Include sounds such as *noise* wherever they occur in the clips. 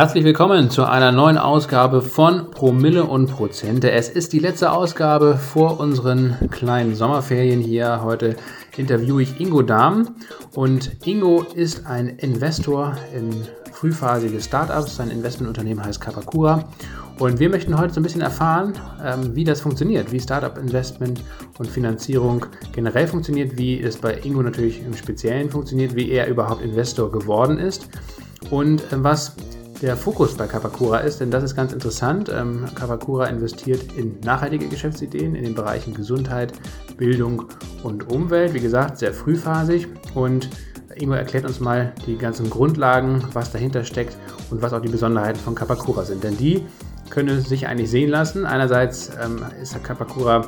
Herzlich willkommen zu einer neuen Ausgabe von Promille und Prozente. Es ist die letzte Ausgabe vor unseren kleinen Sommerferien hier. Heute interviewe ich Ingo Dahm und Ingo ist ein Investor in frühphasige Startups. Sein Investmentunternehmen heißt Kapakura und wir möchten heute so ein bisschen erfahren, ähm, wie das funktioniert, wie Startup-Investment und Finanzierung generell funktioniert, wie es bei Ingo natürlich im Speziellen funktioniert, wie er überhaupt Investor geworden ist und äh, was der Fokus bei Kapakura ist, denn das ist ganz interessant. Ähm, Kapakura investiert in nachhaltige Geschäftsideen in den Bereichen Gesundheit, Bildung und Umwelt. Wie gesagt, sehr frühphasig und Ingo erklärt uns mal die ganzen Grundlagen, was dahinter steckt und was auch die Besonderheiten von Kapakura sind. Denn die können sich eigentlich sehen lassen. Einerseits ähm, ist Kapakura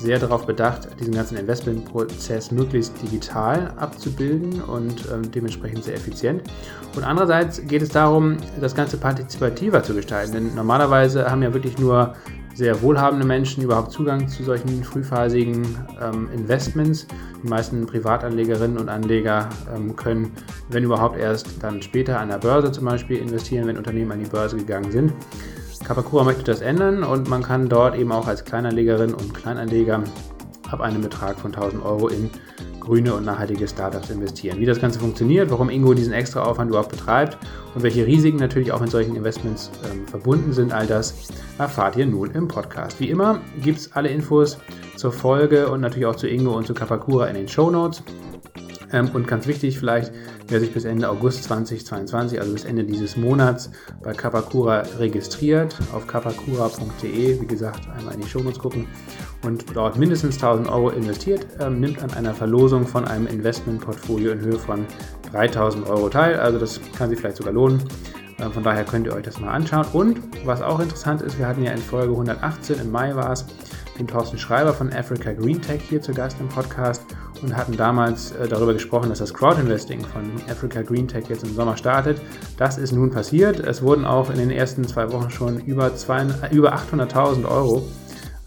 sehr darauf bedacht, diesen ganzen Investmentprozess möglichst digital abzubilden und ähm, dementsprechend sehr effizient. Und andererseits geht es darum, das Ganze partizipativer zu gestalten. Denn normalerweise haben ja wirklich nur sehr wohlhabende Menschen überhaupt Zugang zu solchen frühphasigen ähm, Investments. Die meisten Privatanlegerinnen und Anleger ähm, können, wenn überhaupt erst dann später an der Börse zum Beispiel investieren, wenn Unternehmen an die Börse gegangen sind. Kapakura möchte das ändern und man kann dort eben auch als Kleinanlegerin und Kleinanleger ab einem Betrag von 1000 Euro in grüne und nachhaltige Startups investieren. Wie das Ganze funktioniert, warum Ingo diesen extra Aufwand überhaupt betreibt und welche Risiken natürlich auch mit solchen Investments ähm, verbunden sind, all das erfahrt ihr nun im Podcast. Wie immer gibt es alle Infos zur Folge und natürlich auch zu Ingo und zu Kapakura in den Show Notes. Ähm, und ganz wichtig vielleicht, wer sich bis Ende August 2022, also bis Ende dieses Monats bei Kapakura registriert, auf kapakura.de, wie gesagt, einmal in die Shownotes gucken und dort mindestens 1000 Euro investiert, ähm, nimmt an einer Verlosung von einem Investmentportfolio in Höhe von 3000 Euro teil. Also das kann sich vielleicht sogar lohnen. Ähm, von daher könnt ihr euch das mal anschauen. Und was auch interessant ist, wir hatten ja in Folge 118, im Mai war es, den Thorsten Schreiber von Africa Green Tech hier zu Gast im Podcast und hatten damals äh, darüber gesprochen, dass das Crowdinvesting von Africa Green Tech jetzt im Sommer startet. Das ist nun passiert. Es wurden auch in den ersten zwei Wochen schon über, über 800.000 Euro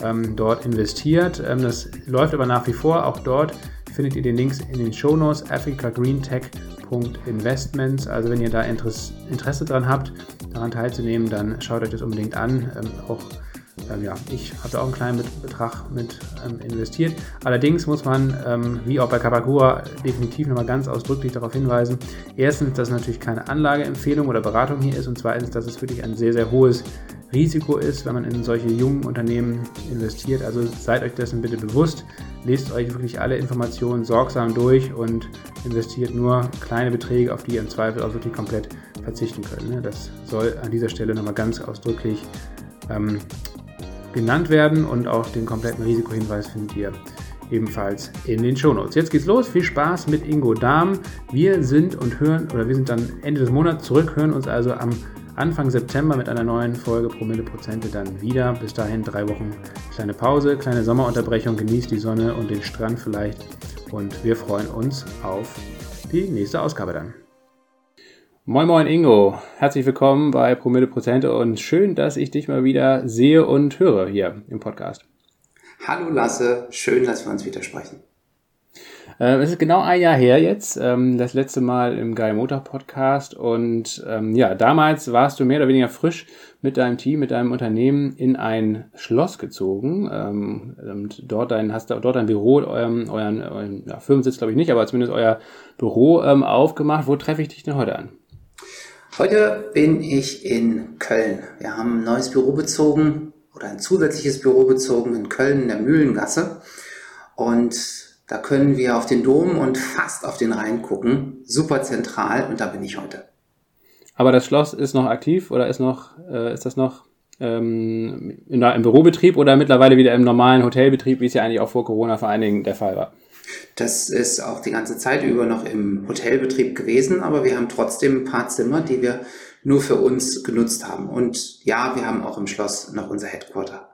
ähm, dort investiert. Ähm, das läuft aber nach wie vor. Auch dort findet ihr den Links in den Shownotes africagreentech.investments. Also wenn ihr da Interesse, Interesse dran habt, daran teilzunehmen, dann schaut euch das unbedingt an. Ähm, auch ähm, ja, ich habe auch einen kleinen Betrag mit ähm, investiert. Allerdings muss man, ähm, wie auch bei Kapakura, definitiv nochmal ganz ausdrücklich darauf hinweisen. Erstens, dass es natürlich keine Anlageempfehlung oder Beratung hier ist und zweitens, dass es wirklich ein sehr, sehr hohes Risiko ist, wenn man in solche jungen Unternehmen investiert. Also seid euch dessen bitte bewusst, lest euch wirklich alle Informationen sorgsam durch und investiert nur kleine Beträge, auf die ihr im Zweifel auch wirklich komplett verzichten könnt. Ne? Das soll an dieser Stelle nochmal ganz ausdrücklich ähm, genannt werden und auch den kompletten Risikohinweis findet ihr ebenfalls in den Shownotes. Jetzt geht's los. Viel Spaß mit Ingo Dahm. Wir sind und hören, oder wir sind dann Ende des Monats zurück, hören uns also am Anfang September mit einer neuen Folge Promille Prozente dann wieder. Bis dahin drei Wochen kleine Pause, kleine Sommerunterbrechung. Genießt die Sonne und den Strand vielleicht. Und wir freuen uns auf die nächste Ausgabe dann. Moin Moin Ingo, herzlich willkommen bei Promille Prozente und schön, dass ich dich mal wieder sehe und höre hier im Podcast. Hallo Lasse, schön, dass wir uns wieder sprechen. Äh, es ist genau ein Jahr her jetzt, ähm, das letzte Mal im Guy Motor Podcast und ähm, ja, damals warst du mehr oder weniger frisch mit deinem Team, mit deinem Unternehmen in ein Schloss gezogen ähm, und dort dein, hast du dort ein Büro, euren, euren, euren ja, Firmensitz glaube ich nicht, aber zumindest euer Büro ähm, aufgemacht. Wo treffe ich dich denn heute an? Heute bin ich in Köln. Wir haben ein neues Büro bezogen oder ein zusätzliches Büro bezogen in Köln in der Mühlengasse. Und da können wir auf den Dom und fast auf den Rhein gucken. Super zentral und da bin ich heute. Aber das Schloss ist noch aktiv oder ist noch, äh, ist das noch ähm, in, im Bürobetrieb oder mittlerweile wieder im normalen Hotelbetrieb, wie es ja eigentlich auch vor Corona vor allen Dingen der Fall war? Das ist auch die ganze Zeit über noch im Hotelbetrieb gewesen, aber wir haben trotzdem ein paar Zimmer, die wir nur für uns genutzt haben. Und ja, wir haben auch im Schloss noch unser Headquarter.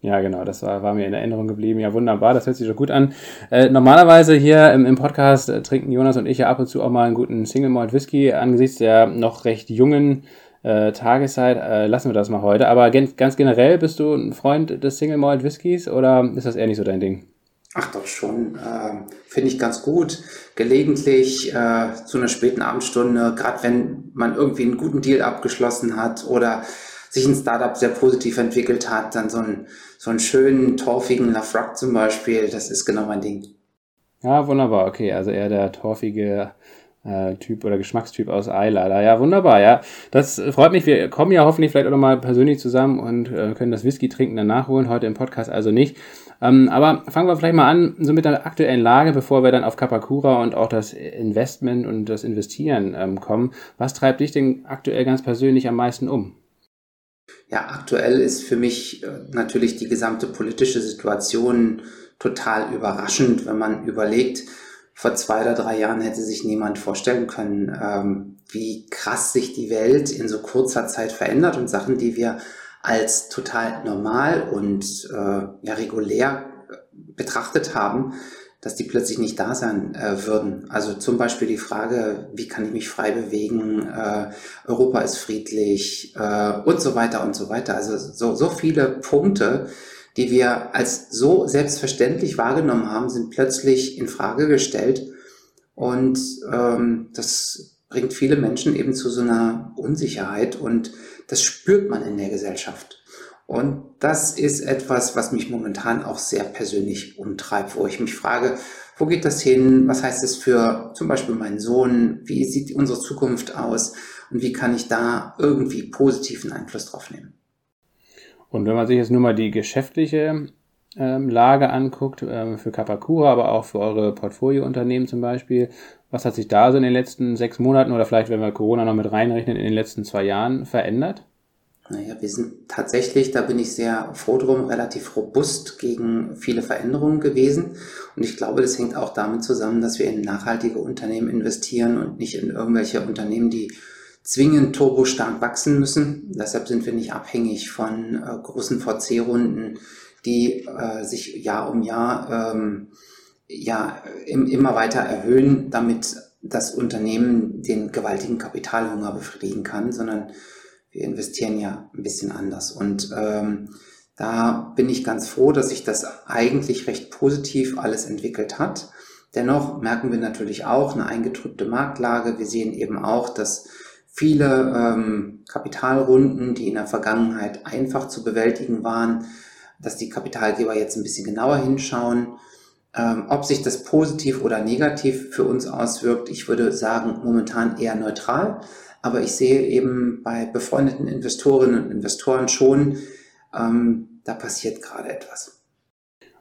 Ja, genau, das war, war mir in Erinnerung geblieben. Ja, wunderbar, das hört sich schon gut an. Äh, normalerweise hier im, im Podcast äh, trinken Jonas und ich ja ab und zu auch mal einen guten Single Malt Whisky. Angesichts der noch recht jungen äh, Tageszeit äh, lassen wir das mal heute. Aber ganz generell bist du ein Freund des Single Malt Whiskys oder ist das eher nicht so dein Ding? Ach doch schon, äh, finde ich ganz gut. Gelegentlich äh, zu einer späten Abendstunde, gerade wenn man irgendwie einen guten Deal abgeschlossen hat oder sich ein Startup sehr positiv entwickelt hat, dann so einen, so einen schönen, torfigen Lafrock zum Beispiel, das ist genau mein Ding. Ja, wunderbar, okay, also eher der torfige äh, Typ oder Geschmackstyp aus Eilala. Ja, wunderbar, ja. Das freut mich. Wir kommen ja hoffentlich vielleicht auch nochmal persönlich zusammen und äh, können das Whisky trinken dann nachholen. Heute im Podcast also nicht. Ähm, aber fangen wir vielleicht mal an, so mit der aktuellen Lage, bevor wir dann auf Kapakura und auch das Investment und das Investieren ähm, kommen. Was treibt dich denn aktuell ganz persönlich am meisten um? Ja, aktuell ist für mich äh, natürlich die gesamte politische Situation total überraschend, wenn man überlegt, vor zwei oder drei Jahren hätte sich niemand vorstellen können, ähm, wie krass sich die Welt in so kurzer Zeit verändert und Sachen, die wir als total normal und äh, ja, regulär betrachtet haben, dass die plötzlich nicht da sein äh, würden. Also zum Beispiel die Frage, wie kann ich mich frei bewegen, äh, Europa ist friedlich äh, und so weiter und so weiter. Also so, so viele Punkte, die wir als so selbstverständlich wahrgenommen haben, sind plötzlich in Frage gestellt. Und ähm, das bringt viele Menschen eben zu so einer Unsicherheit und das spürt man in der Gesellschaft. Und das ist etwas, was mich momentan auch sehr persönlich umtreibt, wo ich mich frage, wo geht das hin? Was heißt es für zum Beispiel meinen Sohn? Wie sieht unsere Zukunft aus? Und wie kann ich da irgendwie positiven Einfluss drauf nehmen? Und wenn man sich jetzt nur mal die geschäftliche ähm, Lage anguckt, ähm, für Kapakura, aber auch für eure Portfoliounternehmen zum Beispiel, was hat sich da so in den letzten sechs Monaten oder vielleicht, wenn wir Corona noch mit reinrechnen, in den letzten zwei Jahren verändert? Naja, wir sind tatsächlich, da bin ich sehr froh drum, relativ robust gegen viele Veränderungen gewesen. Und ich glaube, das hängt auch damit zusammen, dass wir in nachhaltige Unternehmen investieren und nicht in irgendwelche Unternehmen, die zwingend turbostark wachsen müssen. Deshalb sind wir nicht abhängig von äh, großen VC-Runden, die äh, sich Jahr um Jahr ähm, ja, im, immer weiter erhöhen, damit das Unternehmen den gewaltigen Kapitalhunger befriedigen kann, sondern wir investieren ja ein bisschen anders. Und ähm, da bin ich ganz froh, dass sich das eigentlich recht positiv alles entwickelt hat. Dennoch merken wir natürlich auch eine eingedrückte Marktlage. Wir sehen eben auch, dass viele ähm, Kapitalrunden, die in der Vergangenheit einfach zu bewältigen waren, dass die Kapitalgeber jetzt ein bisschen genauer hinschauen. Ähm, ob sich das positiv oder negativ für uns auswirkt, ich würde sagen, momentan eher neutral. Aber ich sehe eben bei befreundeten Investorinnen und Investoren schon, ähm, da passiert gerade etwas.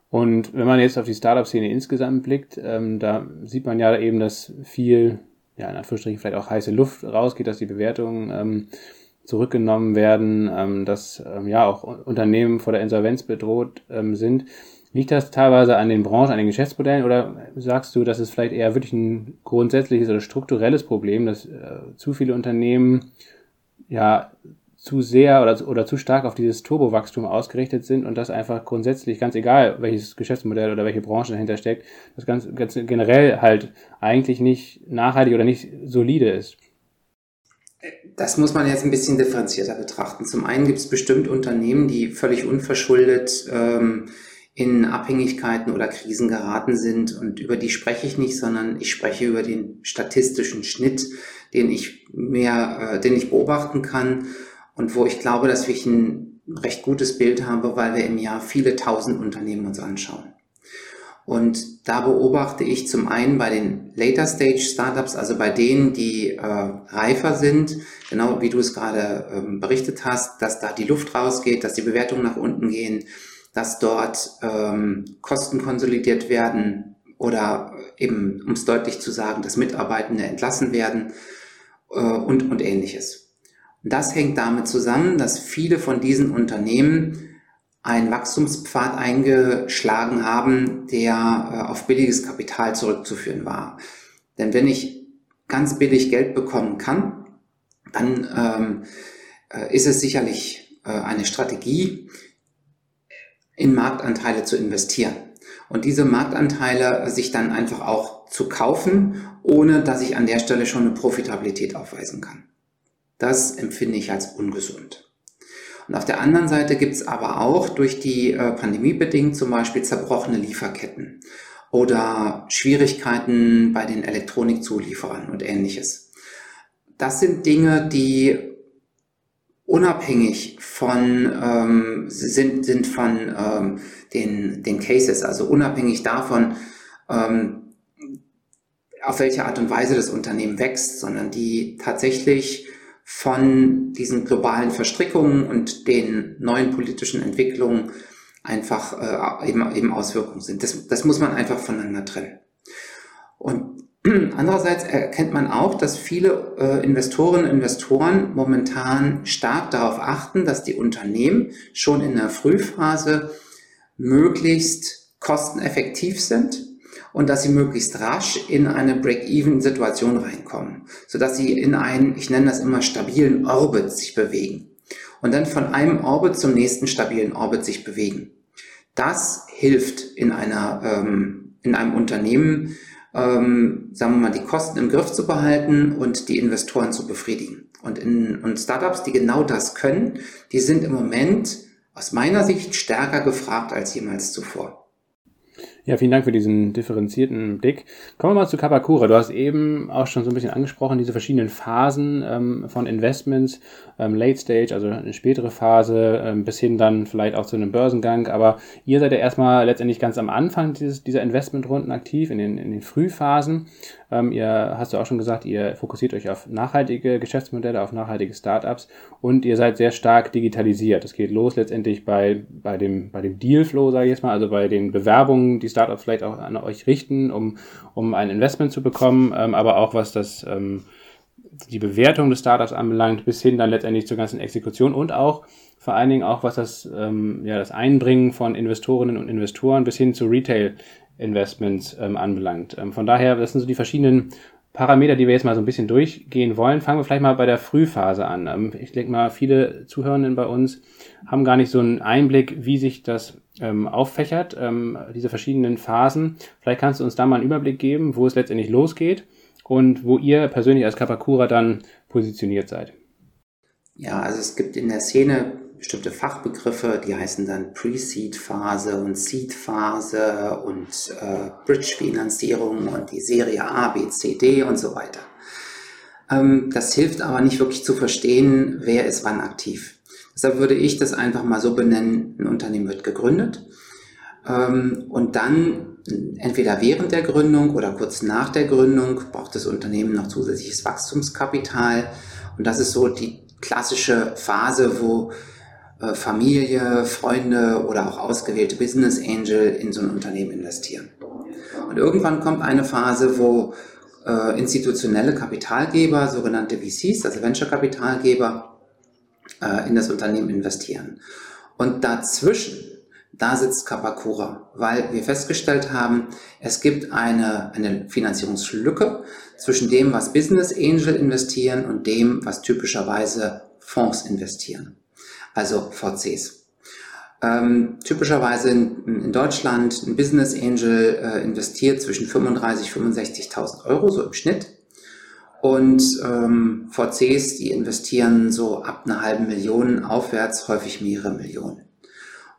Und wenn man jetzt auf die Startup-Szene insgesamt blickt, ähm, da sieht man ja eben, dass viel ja, in Anführungsstrichen vielleicht auch heiße Luft rausgeht, dass die Bewertungen ähm, zurückgenommen werden, ähm, dass ähm, ja auch Unternehmen vor der Insolvenz bedroht ähm, sind. Liegt das teilweise an den Branchen, an den Geschäftsmodellen oder sagst du, dass es vielleicht eher wirklich ein grundsätzliches oder strukturelles Problem, dass äh, zu viele Unternehmen ja zu sehr oder, oder zu stark auf dieses Turbowachstum ausgerichtet sind und das einfach grundsätzlich, ganz egal, welches Geschäftsmodell oder welche Branche dahinter steckt, das ganz, ganz generell halt eigentlich nicht nachhaltig oder nicht solide ist. Das muss man jetzt ein bisschen differenzierter betrachten. Zum einen gibt es bestimmt Unternehmen, die völlig unverschuldet ähm, in Abhängigkeiten oder Krisen geraten sind und über die spreche ich nicht, sondern ich spreche über den statistischen Schnitt, den ich mehr, äh, den ich beobachten kann und wo ich glaube, dass ich ein recht gutes Bild habe, weil wir im Jahr viele tausend Unternehmen uns anschauen. Und da beobachte ich zum einen bei den Later Stage Startups, also bei denen, die äh, reifer sind, genau wie du es gerade ähm, berichtet hast, dass da die Luft rausgeht, dass die Bewertungen nach unten gehen, dass dort ähm, Kosten konsolidiert werden oder eben, um es deutlich zu sagen, dass Mitarbeitende entlassen werden äh, und, und ähnliches. Das hängt damit zusammen, dass viele von diesen Unternehmen einen Wachstumspfad eingeschlagen haben, der äh, auf billiges Kapital zurückzuführen war. Denn wenn ich ganz billig Geld bekommen kann, dann ähm, äh, ist es sicherlich äh, eine Strategie, in Marktanteile zu investieren. Und diese Marktanteile sich dann einfach auch zu kaufen, ohne dass ich an der Stelle schon eine Profitabilität aufweisen kann. Das empfinde ich als ungesund. Und auf der anderen Seite gibt es aber auch durch die äh, Pandemie bedingt zum Beispiel zerbrochene Lieferketten oder Schwierigkeiten bei den Elektronikzulieferern und ähnliches. Das sind Dinge, die unabhängig von ähm, sind sind von ähm, den den Cases, also unabhängig davon, ähm, auf welche Art und Weise das Unternehmen wächst, sondern die tatsächlich von diesen globalen Verstrickungen und den neuen politischen Entwicklungen einfach äh, eben, eben Auswirkungen sind. Das, das muss man einfach voneinander trennen. Und *clears throat* andererseits erkennt man auch, dass viele äh, Investorinnen und Investoren momentan stark darauf achten, dass die Unternehmen schon in der Frühphase möglichst kosteneffektiv sind und dass sie möglichst rasch in eine Break-Even-Situation reinkommen, sodass sie in einen, ich nenne das immer, stabilen Orbit sich bewegen und dann von einem Orbit zum nächsten stabilen Orbit sich bewegen. Das hilft in einer, ähm, in einem Unternehmen, ähm, sagen wir mal, die Kosten im Griff zu behalten und die Investoren zu befriedigen. Und, in, und Startups, die genau das können, die sind im Moment aus meiner Sicht stärker gefragt als jemals zuvor. Ja, vielen Dank für diesen differenzierten Blick. Kommen wir mal zu Kapakura. Du hast eben auch schon so ein bisschen angesprochen, diese verschiedenen Phasen ähm, von Investments, ähm, Late Stage, also eine spätere Phase, ähm, bis hin dann vielleicht auch zu einem Börsengang. Aber ihr seid ja erstmal letztendlich ganz am Anfang dieses, dieser Investmentrunden aktiv, in den, in den Frühphasen. Ähm, ihr hast du auch schon gesagt, ihr fokussiert euch auf nachhaltige Geschäftsmodelle, auf nachhaltige Startups und ihr seid sehr stark digitalisiert. Es geht los letztendlich bei, bei dem, bei dem Dealflow, sage ich jetzt mal, also bei den Bewerbungen, die Startups vielleicht auch an euch richten, um, um ein Investment zu bekommen, ähm, aber auch was das ähm, die Bewertung des Startups anbelangt, bis hin dann letztendlich zur ganzen Exekution und auch vor allen Dingen auch was das, ähm, ja, das Einbringen von Investorinnen und Investoren bis hin zu Retail Investments ähm, anbelangt. Ähm, von daher, das sind so die verschiedenen Parameter, die wir jetzt mal so ein bisschen durchgehen wollen. Fangen wir vielleicht mal bei der Frühphase an. Ähm, ich denke mal, viele Zuhörenden bei uns haben gar nicht so einen Einblick, wie sich das ähm, auffächert, ähm, diese verschiedenen Phasen. Vielleicht kannst du uns da mal einen Überblick geben, wo es letztendlich losgeht und wo ihr persönlich als Kapakura dann positioniert seid. Ja, also es gibt in der Szene bestimmte Fachbegriffe, die heißen dann Pre-Seed-Phase und Seed-Phase und äh, Bridge-Finanzierung und die Serie A, B, C, D und so weiter. Ähm, das hilft aber nicht wirklich zu verstehen, wer ist wann aktiv. Deshalb würde ich das einfach mal so benennen, ein Unternehmen wird gegründet ähm, und dann entweder während der Gründung oder kurz nach der Gründung braucht das Unternehmen noch zusätzliches Wachstumskapital und das ist so die klassische Phase, wo Familie, Freunde oder auch ausgewählte Business Angel in so ein Unternehmen investieren. Und irgendwann kommt eine Phase, wo äh, institutionelle Kapitalgeber, sogenannte VCs, also Venture-Kapitalgeber, äh, in das Unternehmen investieren. Und dazwischen, da sitzt Kapakura, weil wir festgestellt haben, es gibt eine, eine Finanzierungslücke zwischen dem, was Business Angel investieren und dem, was typischerweise Fonds investieren also VCs. Ähm, typischerweise in, in, Deutschland ein Business Angel äh, investiert zwischen 35.000 und 65.000 Euro, so im Schnitt. Und ähm, VCs, die investieren so ab einer halben Million aufwärts, häufig mehrere Millionen.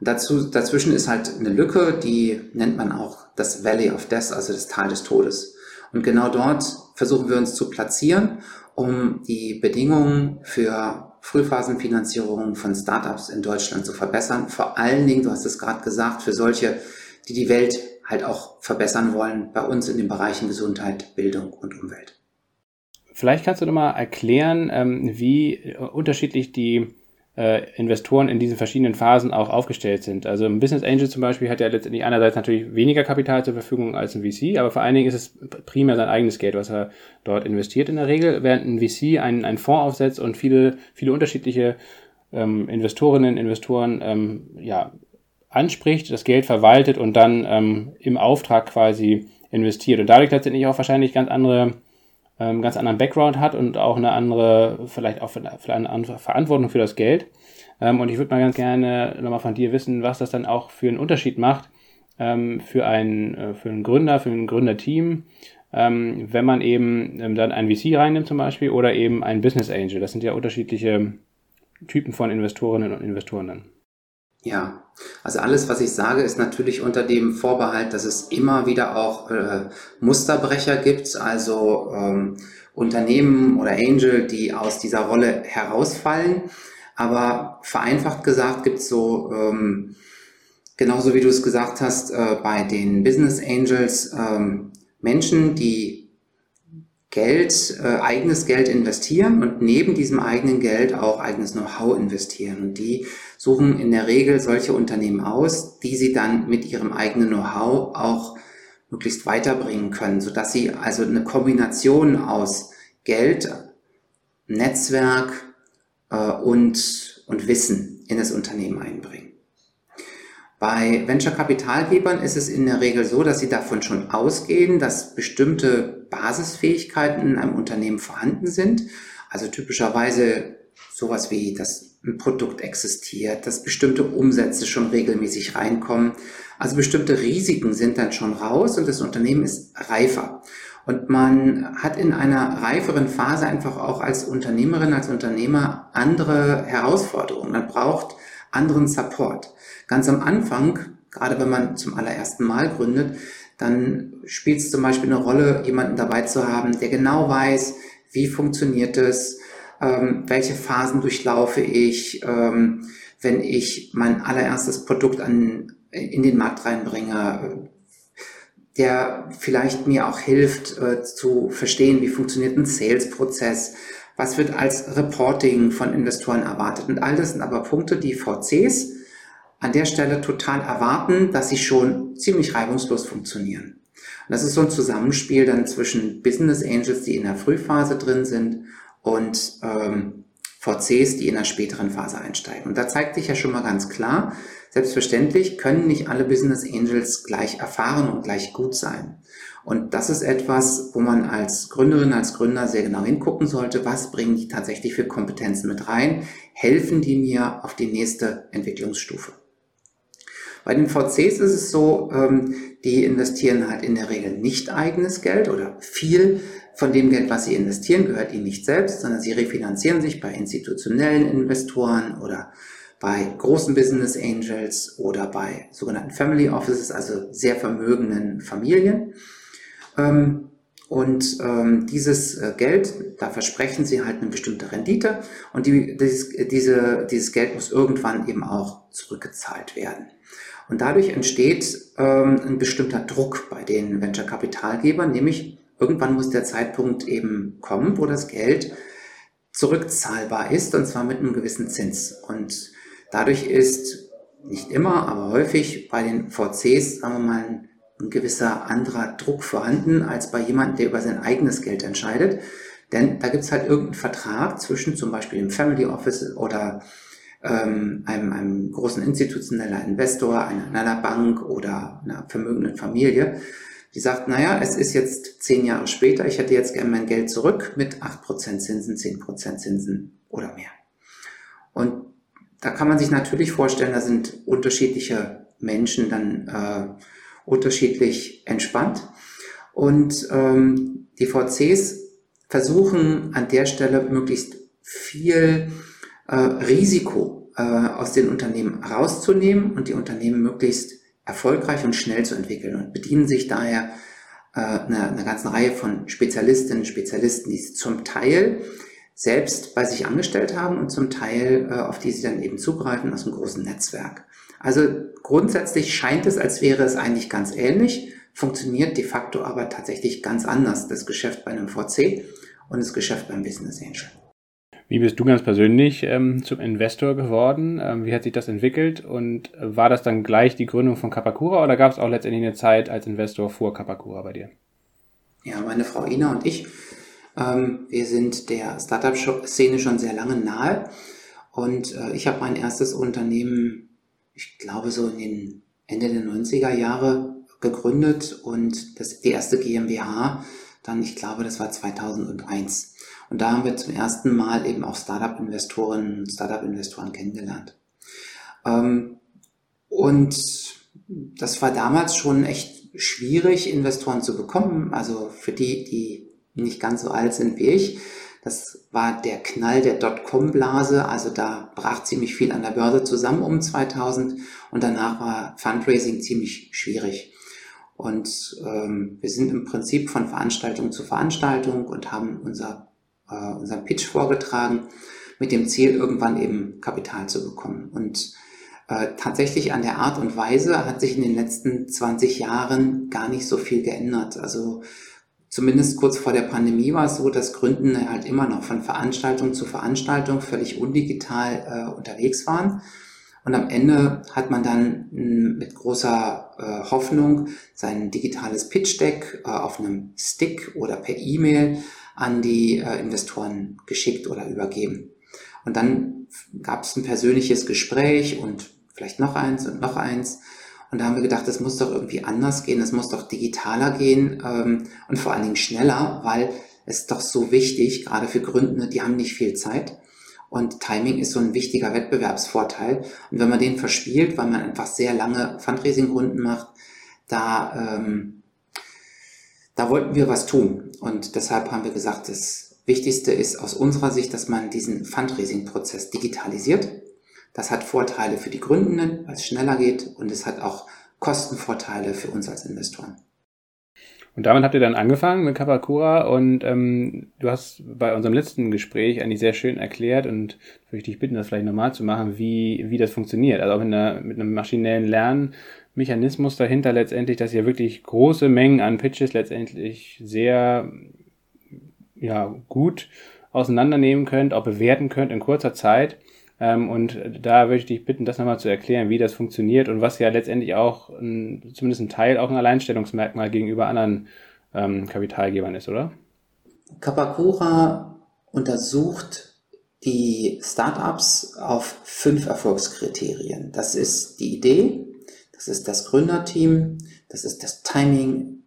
Und dazu, dazwischen ist halt eine Lücke, die nennt man auch das Valley of Death, also das Tal des Todes. Und genau dort versuchen wir uns zu platzieren, um die Bedingungen für Frühphasenfinanzierung von Startups in Deutschland zu verbessern. Vor allen Dingen, du hast es gerade gesagt, für solche, die die Welt halt auch verbessern wollen, bei uns in den Bereichen Gesundheit, Bildung und Umwelt. Vielleicht kannst du noch mal erklären, ähm, wie unterschiedlich die äh, Investoren in diesen verschiedenen Phasen auch aufgestellt sind. Also ein Business Angel zum Beispiel hat ja letztendlich einerseits natürlich weniger Kapital zur Verfügung als ein VC, aber vor allen Dingen ist es primär sein eigenes Geld, was er dort investiert in der Regel, während ein VC einen, einen Fonds aufsetzt und viele, viele unterschiedliche ähm, Investorinnen, Investoren ähm, ja, anspricht, das Geld verwaltet und dann ähm, im Auftrag quasi investiert und dadurch letztendlich auch wahrscheinlich ganz andere ähm, ganz anderen Background hat und auch eine andere, vielleicht auch vielleicht eine andere Verantwortung für das Geld. Ähm, und ich würde mal ganz gerne nochmal von dir wissen, was das dann auch für einen Unterschied macht ähm, für, einen, äh, für einen Gründer, für ein Gründerteam, ähm, wenn man eben ähm, dann ein VC reinnimmt zum Beispiel oder eben ein Business Angel. Das sind ja unterschiedliche Typen von Investorinnen und Investoren dann? Ja, also alles, was ich sage, ist natürlich unter dem Vorbehalt, dass es immer wieder auch äh, Musterbrecher gibt, also ähm, Unternehmen oder Angel, die aus dieser Rolle herausfallen. Aber vereinfacht gesagt gibt es so, ähm, genauso wie du es gesagt hast, äh, bei den Business Angels ähm, Menschen, die Geld, äh, eigenes Geld investieren und neben diesem eigenen Geld auch eigenes Know-how investieren. Und die suchen in der Regel solche Unternehmen aus, die sie dann mit ihrem eigenen Know-how auch möglichst weiterbringen können, sodass sie also eine Kombination aus Geld, Netzwerk äh, und, und Wissen in das Unternehmen einbringen. Bei Venture-Kapitalgebern ist es in der Regel so, dass sie davon schon ausgehen, dass bestimmte Basisfähigkeiten in einem Unternehmen vorhanden sind. Also typischerweise sowas wie, dass ein Produkt existiert, dass bestimmte Umsätze schon regelmäßig reinkommen. Also bestimmte Risiken sind dann schon raus und das Unternehmen ist reifer. Und man hat in einer reiferen Phase einfach auch als Unternehmerin, als Unternehmer andere Herausforderungen. Man braucht anderen Support. Ganz am Anfang, gerade wenn man zum allerersten Mal gründet, dann spielt es zum Beispiel eine Rolle, jemanden dabei zu haben, der genau weiß, wie funktioniert es, ähm, welche Phasen durchlaufe ich, ähm, wenn ich mein allererstes Produkt an, in den Markt reinbringe, der vielleicht mir auch hilft äh, zu verstehen, wie funktioniert ein Sales-Prozess, was wird als Reporting von Investoren erwartet. Und all das sind aber Punkte, die VCs an der Stelle total erwarten, dass sie schon ziemlich reibungslos funktionieren. Und das ist so ein Zusammenspiel dann zwischen Business Angels, die in der Frühphase drin sind, und ähm, VCs, die in der späteren Phase einsteigen. Und da zeigt sich ja schon mal ganz klar, selbstverständlich können nicht alle Business Angels gleich erfahren und gleich gut sein. Und das ist etwas, wo man als Gründerin, als Gründer sehr genau hingucken sollte, was bringen die tatsächlich für Kompetenzen mit rein, helfen die mir auf die nächste Entwicklungsstufe. Bei den VCs ist es so, ähm, die investieren halt in der Regel nicht eigenes Geld oder viel von dem Geld, was sie investieren, gehört ihnen nicht selbst, sondern sie refinanzieren sich bei institutionellen Investoren oder bei großen Business Angels oder bei sogenannten Family Offices, also sehr vermögenden Familien. Ähm, und ähm, dieses äh, Geld, da versprechen sie halt eine bestimmte Rendite und die, dieses, diese, dieses Geld muss irgendwann eben auch zurückgezahlt werden. Und dadurch entsteht ähm, ein bestimmter Druck bei den Venture-Kapitalgebern, nämlich irgendwann muss der Zeitpunkt eben kommen, wo das Geld zurückzahlbar ist, und zwar mit einem gewissen Zins. Und dadurch ist nicht immer, aber häufig bei den VCs, sagen wir mal, ein gewisser anderer Druck vorhanden als bei jemandem, der über sein eigenes Geld entscheidet. Denn da gibt es halt irgendeinen Vertrag zwischen zum Beispiel dem Family Office oder ähm, einem, einem großen institutioneller Investor, einer, einer Bank oder einer vermögenden Familie, die sagt, naja, es ist jetzt zehn Jahre später, ich hätte jetzt gerne mein Geld zurück mit acht Prozent Zinsen, zehn Prozent Zinsen oder mehr. Und da kann man sich natürlich vorstellen, da sind unterschiedliche Menschen dann äh, unterschiedlich entspannt. Und ähm, die VCs versuchen an der Stelle möglichst viel äh, Risiko äh, aus den Unternehmen rauszunehmen und die Unternehmen möglichst erfolgreich und schnell zu entwickeln und bedienen sich daher äh, einer, einer ganzen Reihe von Spezialistinnen und Spezialisten, die zum Teil selbst bei sich angestellt haben und zum Teil äh, auf die sie dann eben zugreifen aus einem großen Netzwerk. Also grundsätzlich scheint es, als wäre es eigentlich ganz ähnlich, funktioniert de facto aber tatsächlich ganz anders, das Geschäft bei einem VC und das Geschäft beim Business Angel. Wie bist du ganz persönlich ähm, zum Investor geworden? Ähm, wie hat sich das entwickelt? Und war das dann gleich die Gründung von Kapakura oder gab es auch letztendlich eine Zeit als Investor vor Kapakura bei dir? Ja, meine Frau Ina und ich, ähm, wir sind der Startup-Szene schon sehr lange nahe. Und äh, ich habe mein erstes Unternehmen ich glaube, so in den Ende der 90er Jahre gegründet und das, die erste GmbH dann, ich glaube, das war 2001. Und da haben wir zum ersten Mal eben auch Startup-Investoren, Startup-Investoren kennengelernt. Ähm, und das war damals schon echt schwierig, Investoren zu bekommen. Also für die, die nicht ganz so alt sind wie ich, Das war der Knall der Dotcom-Blase, also da brach ziemlich viel an der Börse zusammen um 2000 und danach war Fundraising ziemlich schwierig. Und ähm, wir sind im Prinzip von Veranstaltung zu Veranstaltung und haben unser, äh, unseren Pitch vorgetragen mit dem Ziel, irgendwann eben Kapital zu bekommen. Und äh, tatsächlich an der Art und Weise hat sich in den letzten 20 Jahren gar nicht so viel geändert. Also zumindest kurz vor der Pandemie war es so, dass Gründen halt immer noch von Veranstaltung zu Veranstaltung völlig undigital äh, unterwegs waren. Und am Ende hat man dann mit großer äh, Hoffnung sein digitales Pitch-Deck äh, auf einem Stick oder per E-Mail an die äh, Investoren geschickt oder übergeben. Und dann gab es ein persönliches Gespräch und vielleicht noch eins und noch eins. Und da haben wir gedacht, das muss doch irgendwie anders gehen, das muss doch digitaler gehen ähm, und vor allen Dingen schneller, weil es doch so wichtig, gerade für Gründende, die haben nicht viel Zeit. Und Timing ist so ein wichtiger Wettbewerbsvorteil. Und wenn man den verspielt, weil man einfach sehr lange Fundraising-Runden macht, da, ähm, da wollten wir was tun. Und deshalb haben wir gesagt, das Wichtigste ist aus unserer Sicht, dass man diesen Fundraising-Prozess digitalisiert das hat Vorteile für die Gründenden, weil es schneller geht und es hat auch Kostenvorteile für uns als Investoren. Und damit habt ihr dann angefangen mit Kapakura und ähm, du hast bei unserem letzten Gespräch eigentlich sehr schön erklärt und würde ich dich bitten, das vielleicht nochmal zu machen, wie, wie das funktioniert. Also auch mit, einer, mit einem maschinellen Lernmechanismus dahinter letztendlich, dass ihr wirklich große Mengen an Pitches letztendlich sehr ja, gut auseinandernehmen könnt, auch bewerten könnt in kurzer Zeit ähm, und da würde ich dich bitten, das nochmal zu erklären, wie das funktioniert und was ja letztendlich auch ein, zumindest ein Teil auch ein Alleinstellungsmerkmal gegenüber anderen ähm, Kapitalgebern ist, oder? Kapakura untersucht die Startups auf fünf Erfolgskriterien. Das ist die Idee, das ist das Gründerteam, das ist das Timing,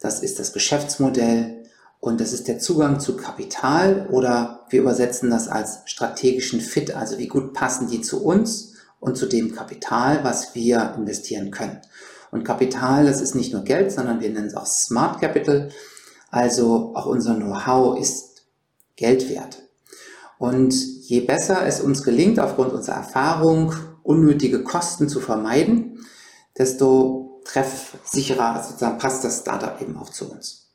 das ist das Geschäftsmodell und das ist der Zugang zu Kapital oder wir übersetzen das als strategischen Fit, also wie gut passen die zu uns und zu dem Kapital, was wir investieren können. Und Kapital, das ist nicht nur Geld, sondern wir nennen es auch Smart Capital. Also auch unser Know-how ist Geld wert. Und je besser es uns gelingt, aufgrund unserer Erfahrung unnötige Kosten zu vermeiden, desto treffsicherer sozusagen passt das Startup eben auch zu uns.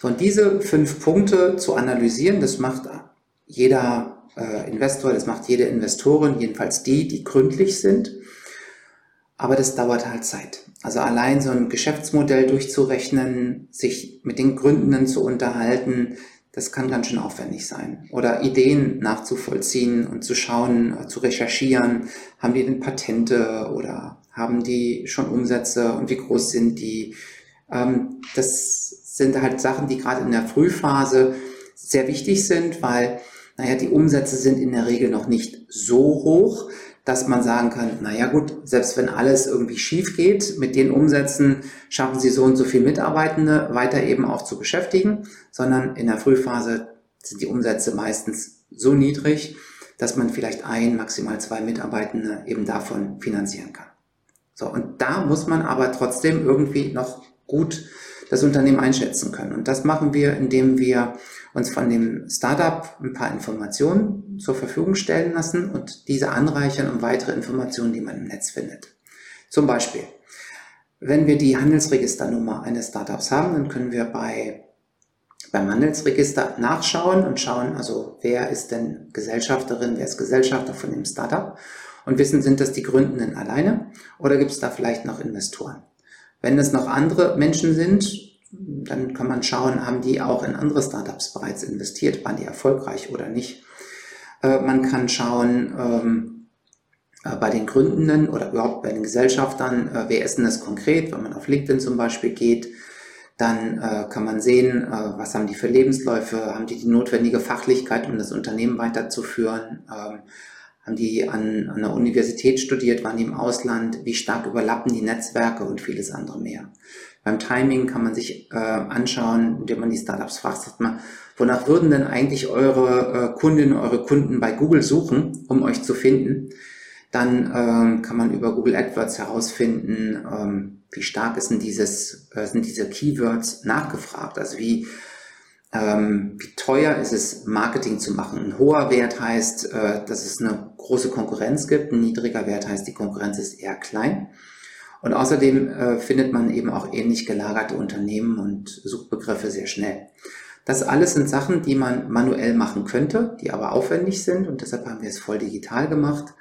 So, und diese fünf Punkte zu analysieren, das macht jeder äh, Investor, das macht jede Investorin, jedenfalls die, die gründlich sind. Aber das dauert halt Zeit. Also allein so ein Geschäftsmodell durchzurechnen, sich mit den Gründenden zu unterhalten, das kann ganz schön aufwendig sein. Oder Ideen nachzuvollziehen und zu schauen, äh, zu recherchieren, haben die denn Patente oder haben die schon Umsätze und wie groß sind die? Ähm, das sind halt Sachen, die gerade in der Frühphase sehr wichtig sind, weil, naja, die Umsätze sind in der Regel noch nicht so hoch, dass man sagen kann, naja gut, selbst wenn alles irgendwie schief geht, mit den Umsätzen schaffen sie so und so viel Mitarbeitende weiter eben auch zu beschäftigen, sondern in der Frühphase sind die Umsätze meistens so niedrig, dass man vielleicht ein, maximal zwei Mitarbeitende eben davon finanzieren kann. So, und da muss man aber trotzdem irgendwie noch gut das Unternehmen einschätzen können. Und das machen wir, indem wir uns von dem Startup ein paar Informationen zur Verfügung stellen lassen und diese anreichern um weitere Informationen, die man im Netz findet. Zum Beispiel, wenn wir die Handelsregisternummer eines Startups haben, dann können wir bei beim Handelsregister nachschauen und schauen, also wer ist denn Gesellschafterin, wer ist Gesellschafter von dem Startup und wissen, sind das die Gründenden alleine oder gibt es da vielleicht noch Investoren? Wenn es noch andere Menschen sind, dann kann man schauen, haben die auch in andere Startups bereits investiert, waren die erfolgreich oder nicht. Äh, man kann schauen, ähm, äh, bei den Gründenden oder überhaupt bei den Gesellschaftern, äh, wer ist denn das konkret, wenn man auf LinkedIn zum Beispiel geht, dann kann man sehen, was haben die für Lebensläufe, haben die die notwendige Fachlichkeit, um das Unternehmen weiterzuführen, ähm, haben die an, an der Universität studiert, waren die im Ausland, wie stark überlappen die Netzwerke und vieles andere mehr. Beim Timing kann man sich äh, anschauen, indem man die Startups fragt, sagt man, wonach würden denn eigentlich eure äh, Kundinnen, eure Kunden bei Google suchen, um euch zu finden? Dann ähm, kann man über Google AdWords herausfinden, ähm, wie stark ist denn dieses, äh, sind diese Keywords nachgefragt, also wie ähm, wie teuer ist es, Marketing zu machen. Ein hoher Wert heißt, äh, dass es eine große Konkurrenz gibt. Ein niedriger Wert heißt, die Konkurrenz ist eher klein. Und außerdem äh, findet man eben auch ähnlich gelagerte Unternehmen und Suchbegriffe sehr schnell. Das alles sind Sachen, die man manuell machen könnte, die aber aufwendig sind und deshalb haben wir es voll digital gemacht.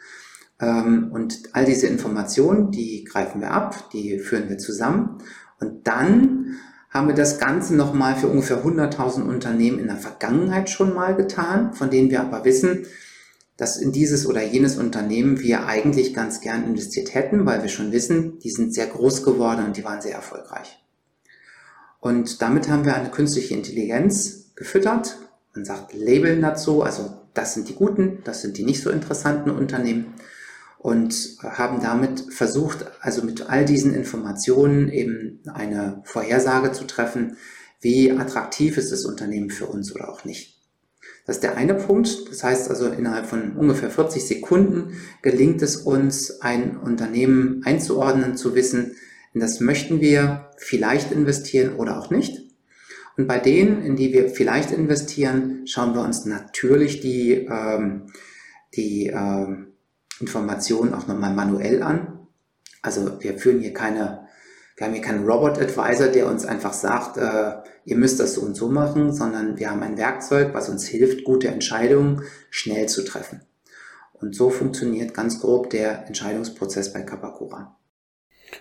Ähm, und all diese Informationen, die greifen wir ab, die führen wir zusammen und dann haben wir das Ganze nochmal für ungefähr 100.000 Unternehmen in der Vergangenheit schon mal getan, von denen wir aber wissen, dass in dieses oder jenes Unternehmen wir eigentlich ganz gern investiert hätten, weil wir schon wissen, die sind sehr groß geworden und die waren sehr erfolgreich. Und damit haben wir eine künstliche Intelligenz gefüttert. Man sagt Labeln dazu, also das sind die guten, das sind die nicht so interessanten Unternehmen und haben damit versucht, also mit all diesen Informationen eben eine Vorhersage zu treffen, wie attraktiv ist das Unternehmen für uns oder auch nicht. Das ist der eine Punkt. Das heißt also, innerhalb von ungefähr 40 Sekunden gelingt es uns, ein Unternehmen einzuordnen, zu wissen, in das möchten wir vielleicht investieren oder auch nicht. Und bei denen, in die wir vielleicht investieren, schauen wir uns natürlich die, ähm, die ähm, Informationen auch nochmal manuell an. Also wir führen hier keine, wir haben hier keinen Robot-Advisor, der uns einfach sagt, äh, ihr müsst das so und so machen, sondern wir haben ein Werkzeug, was uns hilft, gute Entscheidungen schnell zu treffen. Und so funktioniert ganz grob der Entscheidungsprozess bei Kapakura.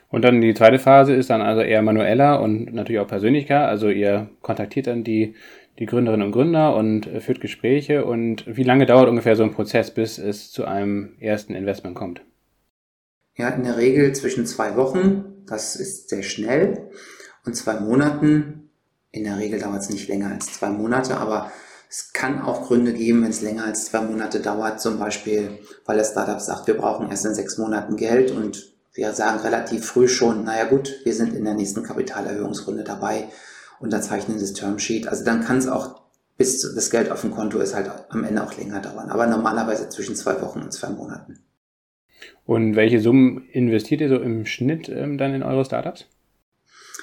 Und dann die zweite Phase ist dann also eher manueller und natürlich auch persönlicher. Also ihr kontaktiert dann die die Gründerinnen und Gründer und äh, führt Gespräche. Und wie lange dauert ungefähr so ein Prozess, bis es zu einem ersten Investment kommt? Ja, in der Regel zwischen zwei Wochen, das ist sehr schnell, und zwei Monaten. In der Regel dauert es nicht länger als zwei Monate, aber es kann auch Gründe geben, wenn es länger als zwei Monate dauert, zum Beispiel, weil das Startup sagt, wir brauchen erst in sechs Monaten Geld und wir sagen relativ früh schon, naja gut, wir sind in der nächsten Kapitalerhöhungsrunde dabei unterzeichnen das Termsheet. Also dann kann es auch, bis das Geld auf dem Konto ist, halt am Ende auch länger dauern. Aber normalerweise zwischen zwei Wochen und zwei Monaten. Und welche Summen investiert ihr so im Schnitt ähm, dann in eure Startups?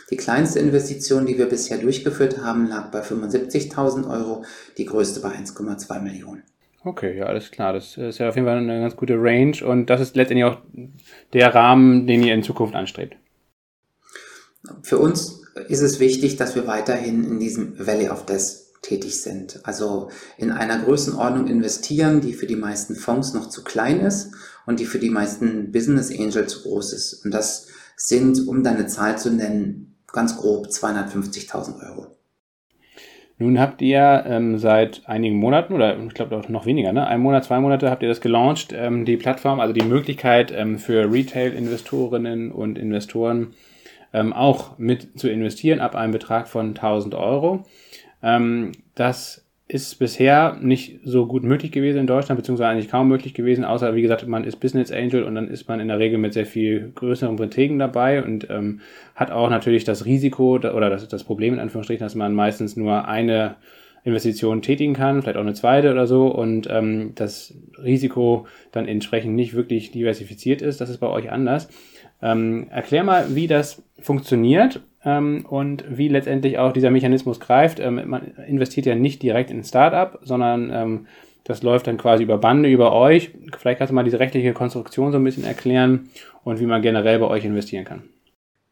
Die kleinste Investition, die wir bisher durchgeführt haben, lag bei 75.000 Euro, die größte bei 1,2 Millionen. Okay, ja, alles klar. Das ist ja auf jeden Fall eine ganz gute Range und das ist letztendlich auch der Rahmen, den ihr in Zukunft anstrebt. Für uns ist es wichtig, dass wir weiterhin in diesem Valley of Death tätig sind. Also in einer Größenordnung investieren, die für die meisten Fonds noch zu klein ist und die für die meisten Business Angel zu groß ist. Und das sind, um deine Zahl zu nennen, ganz grob 250.000 Euro. Nun habt ihr ähm, seit einigen Monaten oder ich glaube noch weniger, ne? ein Monat, zwei Monate habt ihr das gelauncht, ähm, die Plattform, also die Möglichkeit ähm, für Retail-Investorinnen und Investoren ähm, auch mit zu investieren ab einem Betrag von 1000 Euro. Ähm, das ist bisher nicht so gut möglich gewesen in Deutschland, beziehungsweise eigentlich kaum möglich gewesen, außer wie gesagt, man ist Business Angel und dann ist man in der Regel mit sehr viel größeren Beträgen dabei und ähm, hat auch natürlich das Risiko oder das, das Problem in Anführungsstrichen, dass man meistens nur eine Investition tätigen kann, vielleicht auch eine zweite oder so und ähm, das Risiko dann entsprechend nicht wirklich diversifiziert ist. Das ist bei euch anders. Ähm, erklär mal, wie das funktioniert ähm, und wie letztendlich auch dieser Mechanismus greift. Ähm, man investiert ja nicht direkt in ein Startup, sondern ähm, das läuft dann quasi über Bande, über euch. Vielleicht kannst du mal diese rechtliche Konstruktion so ein bisschen erklären und wie man generell bei euch investieren kann.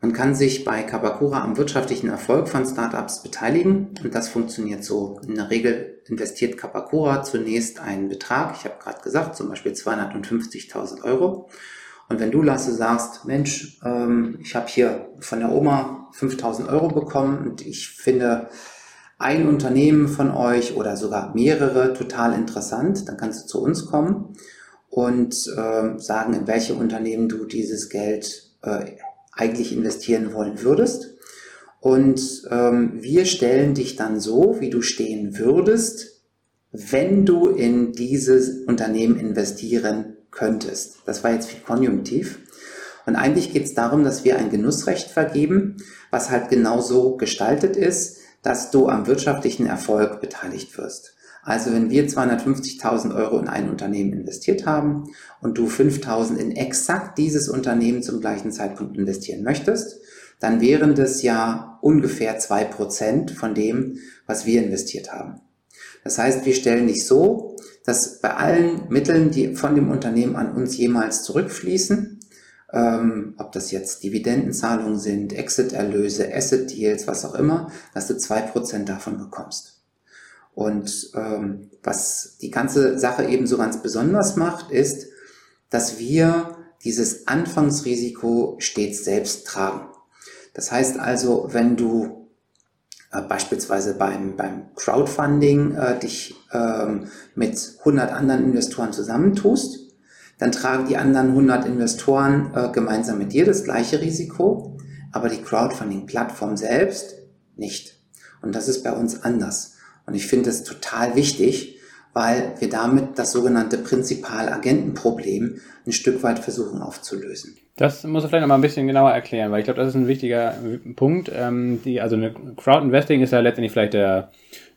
Man kann sich bei Kabakura am wirtschaftlichen Erfolg von Startups beteiligen und das funktioniert so. In der Regel investiert Kabakura zunächst einen Betrag, ich habe gerade gesagt, zum Beispiel 250.000 Euro und wenn du, Lasse, sagst, Mensch, ähm, ich habe hier von der Oma 5000 Euro bekommen und ich finde ein Unternehmen von euch oder sogar mehrere total interessant, dann kannst du zu uns kommen und äh, sagen, in welche Unternehmen du dieses Geld äh, eigentlich investieren wollen würdest. Und ähm, wir stellen dich dann so, wie du stehen würdest, wenn du in dieses Unternehmen investieren könntest. Das war jetzt viel Konjunktiv. Und eigentlich geht es darum, dass wir ein Genussrecht vergeben, was halt genauso gestaltet ist, dass du am wirtschaftlichen Erfolg beteiligt wirst. Also wenn wir 250.000 Euro in ein Unternehmen investiert haben und du 5.000 in exakt dieses Unternehmen zum gleichen Zeitpunkt investieren möchtest, dann wären das ja ungefähr zwei Prozent von dem, was wir investiert haben. Das heißt, wir stellen nicht so, dass bei allen Mitteln, die von dem Unternehmen an uns jemals zurückfließen, ähm, ob das jetzt Dividendenzahlungen sind, Exit-Erlöse, Asset-Deals, was auch immer, dass du zwei Prozent davon bekommst. Und ähm, was die ganze Sache eben so ganz besonders macht, ist, dass wir dieses Anfangsrisiko stets selbst tragen. Das heißt also, wenn du äh, beispielsweise beim, beim Crowdfunding äh, dich ähm, mit 100 anderen Investoren zusammentust, dann tragen die anderen 100 Investoren äh, gemeinsam mit dir das gleiche Risiko, aber die Crowdfunding-Plattform selbst nicht. Und das ist bei uns anders. Und ich finde es total wichtig, weil wir damit das sogenannte Prinzipal-Agenten-Problem ein Stück weit versuchen aufzulösen. Das muss er vielleicht noch mal ein bisschen genauer erklären, weil ich glaube, das ist ein wichtiger Punkt. Ähm, die, also eine Crowd-Investing ist ja letztendlich vielleicht der,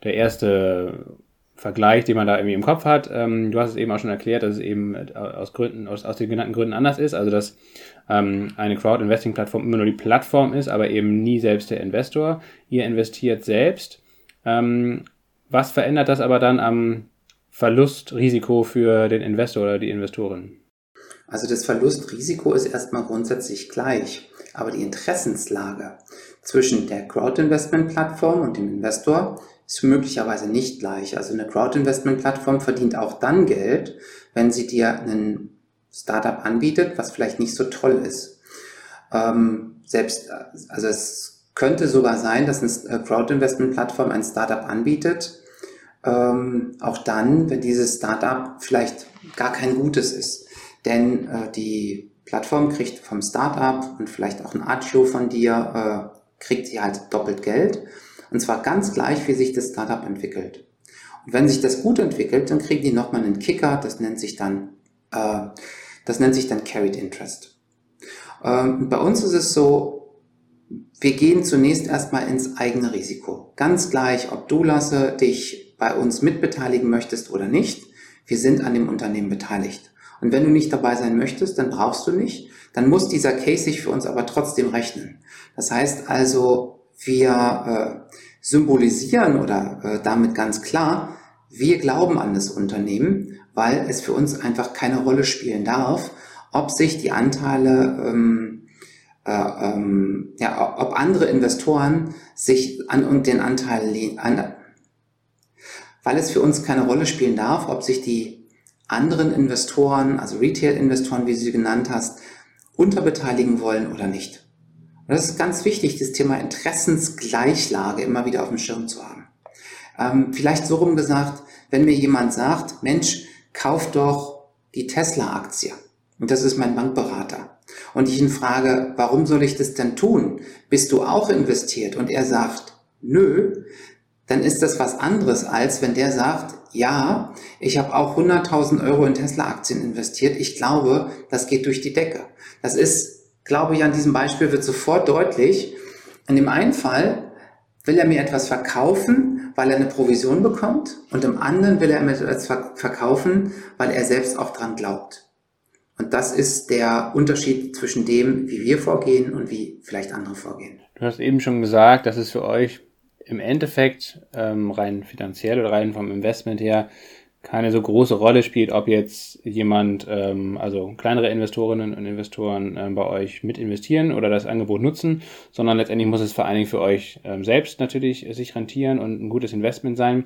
der erste Vergleich, den man da irgendwie im Kopf hat. Ähm, du hast es eben auch schon erklärt, dass es eben aus Gründen, aus, aus den genannten Gründen anders ist. Also dass ähm, eine Crowd-Investing-Plattform immer nur die Plattform ist, aber eben nie selbst der Investor. Ihr investiert selbst. Ähm, was verändert das aber dann am Verlustrisiko für den Investor oder die Investoren? Also das Verlustrisiko ist erstmal grundsätzlich gleich, aber die Interessenslage zwischen der Crowd-Investment-Plattform und dem Investor ist möglicherweise nicht gleich. Also eine Crowd-Investment-Plattform verdient auch dann Geld, wenn sie dir einen Startup anbietet, was vielleicht nicht so toll ist. Ähm, selbst, also es könnte sogar sein, dass eine Crowd-Investment-Plattform ein Startup anbietet, ähm, auch dann, wenn dieses Startup vielleicht gar kein gutes ist. Denn äh, die Plattform kriegt vom Startup und vielleicht auch ein Artflow von dir, äh, kriegt sie halt doppelt Geld. Und zwar ganz gleich, wie sich das Startup entwickelt. Und wenn sich das gut entwickelt, dann kriegen die nochmal einen Kicker, das nennt sich dann, äh, das nennt sich dann Carried Interest. Ähm, bei uns ist es so, wir gehen zunächst erstmal ins eigene Risiko. Ganz gleich, ob du lasse dich bei uns mitbeteiligen möchtest oder nicht, wir sind an dem Unternehmen beteiligt. Und wenn du nicht dabei sein möchtest, dann brauchst du nicht. Dann muss dieser Case sich für uns aber trotzdem rechnen. Das heißt also, wir äh, symbolisieren oder äh, damit ganz klar, wir glauben an das Unternehmen, weil es für uns einfach keine Rolle spielen darf, ob sich die Anteile, ähm, äh, ähm, ja, ob andere Investoren sich an und den Anteil an, weil es für uns keine Rolle spielen darf, ob sich die anderen Investoren, also Retail-Investoren, wie du sie genannt hast, unterbeteiligen wollen oder nicht. Und das ist ganz wichtig, das Thema Interessensgleichlage immer wieder auf dem Schirm zu haben. Ähm, vielleicht so rum gesagt, wenn mir jemand sagt, Mensch, kauf doch die Tesla-Aktie. Und das ist mein Bankberater. Und ich ihn frage, warum soll ich das denn tun? Bist du auch investiert? Und er sagt, nö, dann ist das was anderes, als wenn der sagt, ja, ich habe auch 100.000 Euro in Tesla-Aktien investiert. Ich glaube, das geht durch die Decke. Das ist, glaube ich, an diesem Beispiel wird sofort deutlich. In dem einen Fall will er mir etwas verkaufen, weil er eine Provision bekommt und im anderen will er mir etwas verkaufen, weil er selbst auch dran glaubt. Und das ist der Unterschied zwischen dem, wie wir vorgehen und wie vielleicht andere vorgehen. Du hast eben schon gesagt, dass es für euch im Endeffekt ähm, rein finanziell oder rein vom Investment her keine so große Rolle spielt, ob jetzt jemand, ähm, also kleinere Investorinnen und Investoren ähm, bei euch mit investieren oder das Angebot nutzen, sondern letztendlich muss es vor allen Dingen für euch ähm, selbst natürlich sich rentieren und ein gutes Investment sein.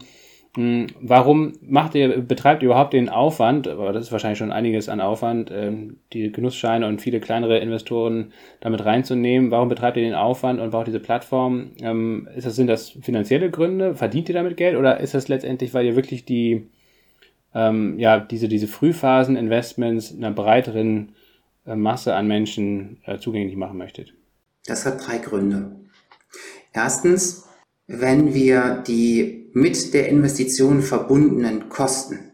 Hm, warum macht ihr, betreibt ihr überhaupt den Aufwand, aber das ist wahrscheinlich schon einiges an Aufwand, ähm, die Genussscheine und viele kleinere Investoren damit reinzunehmen? Warum betreibt ihr den Aufwand und braucht diese Plattform? Ähm, ist das, sind das finanzielle Gründe? Verdient ihr damit Geld oder ist das letztendlich, weil ihr wirklich die, ähm, ja, diese, diese Frühphasen-Investments einer breiteren äh, Masse an Menschen äh, zugänglich machen möchtet? Das hat drei Gründe. Erstens, wenn wir die mit der Investition verbundenen Kosten,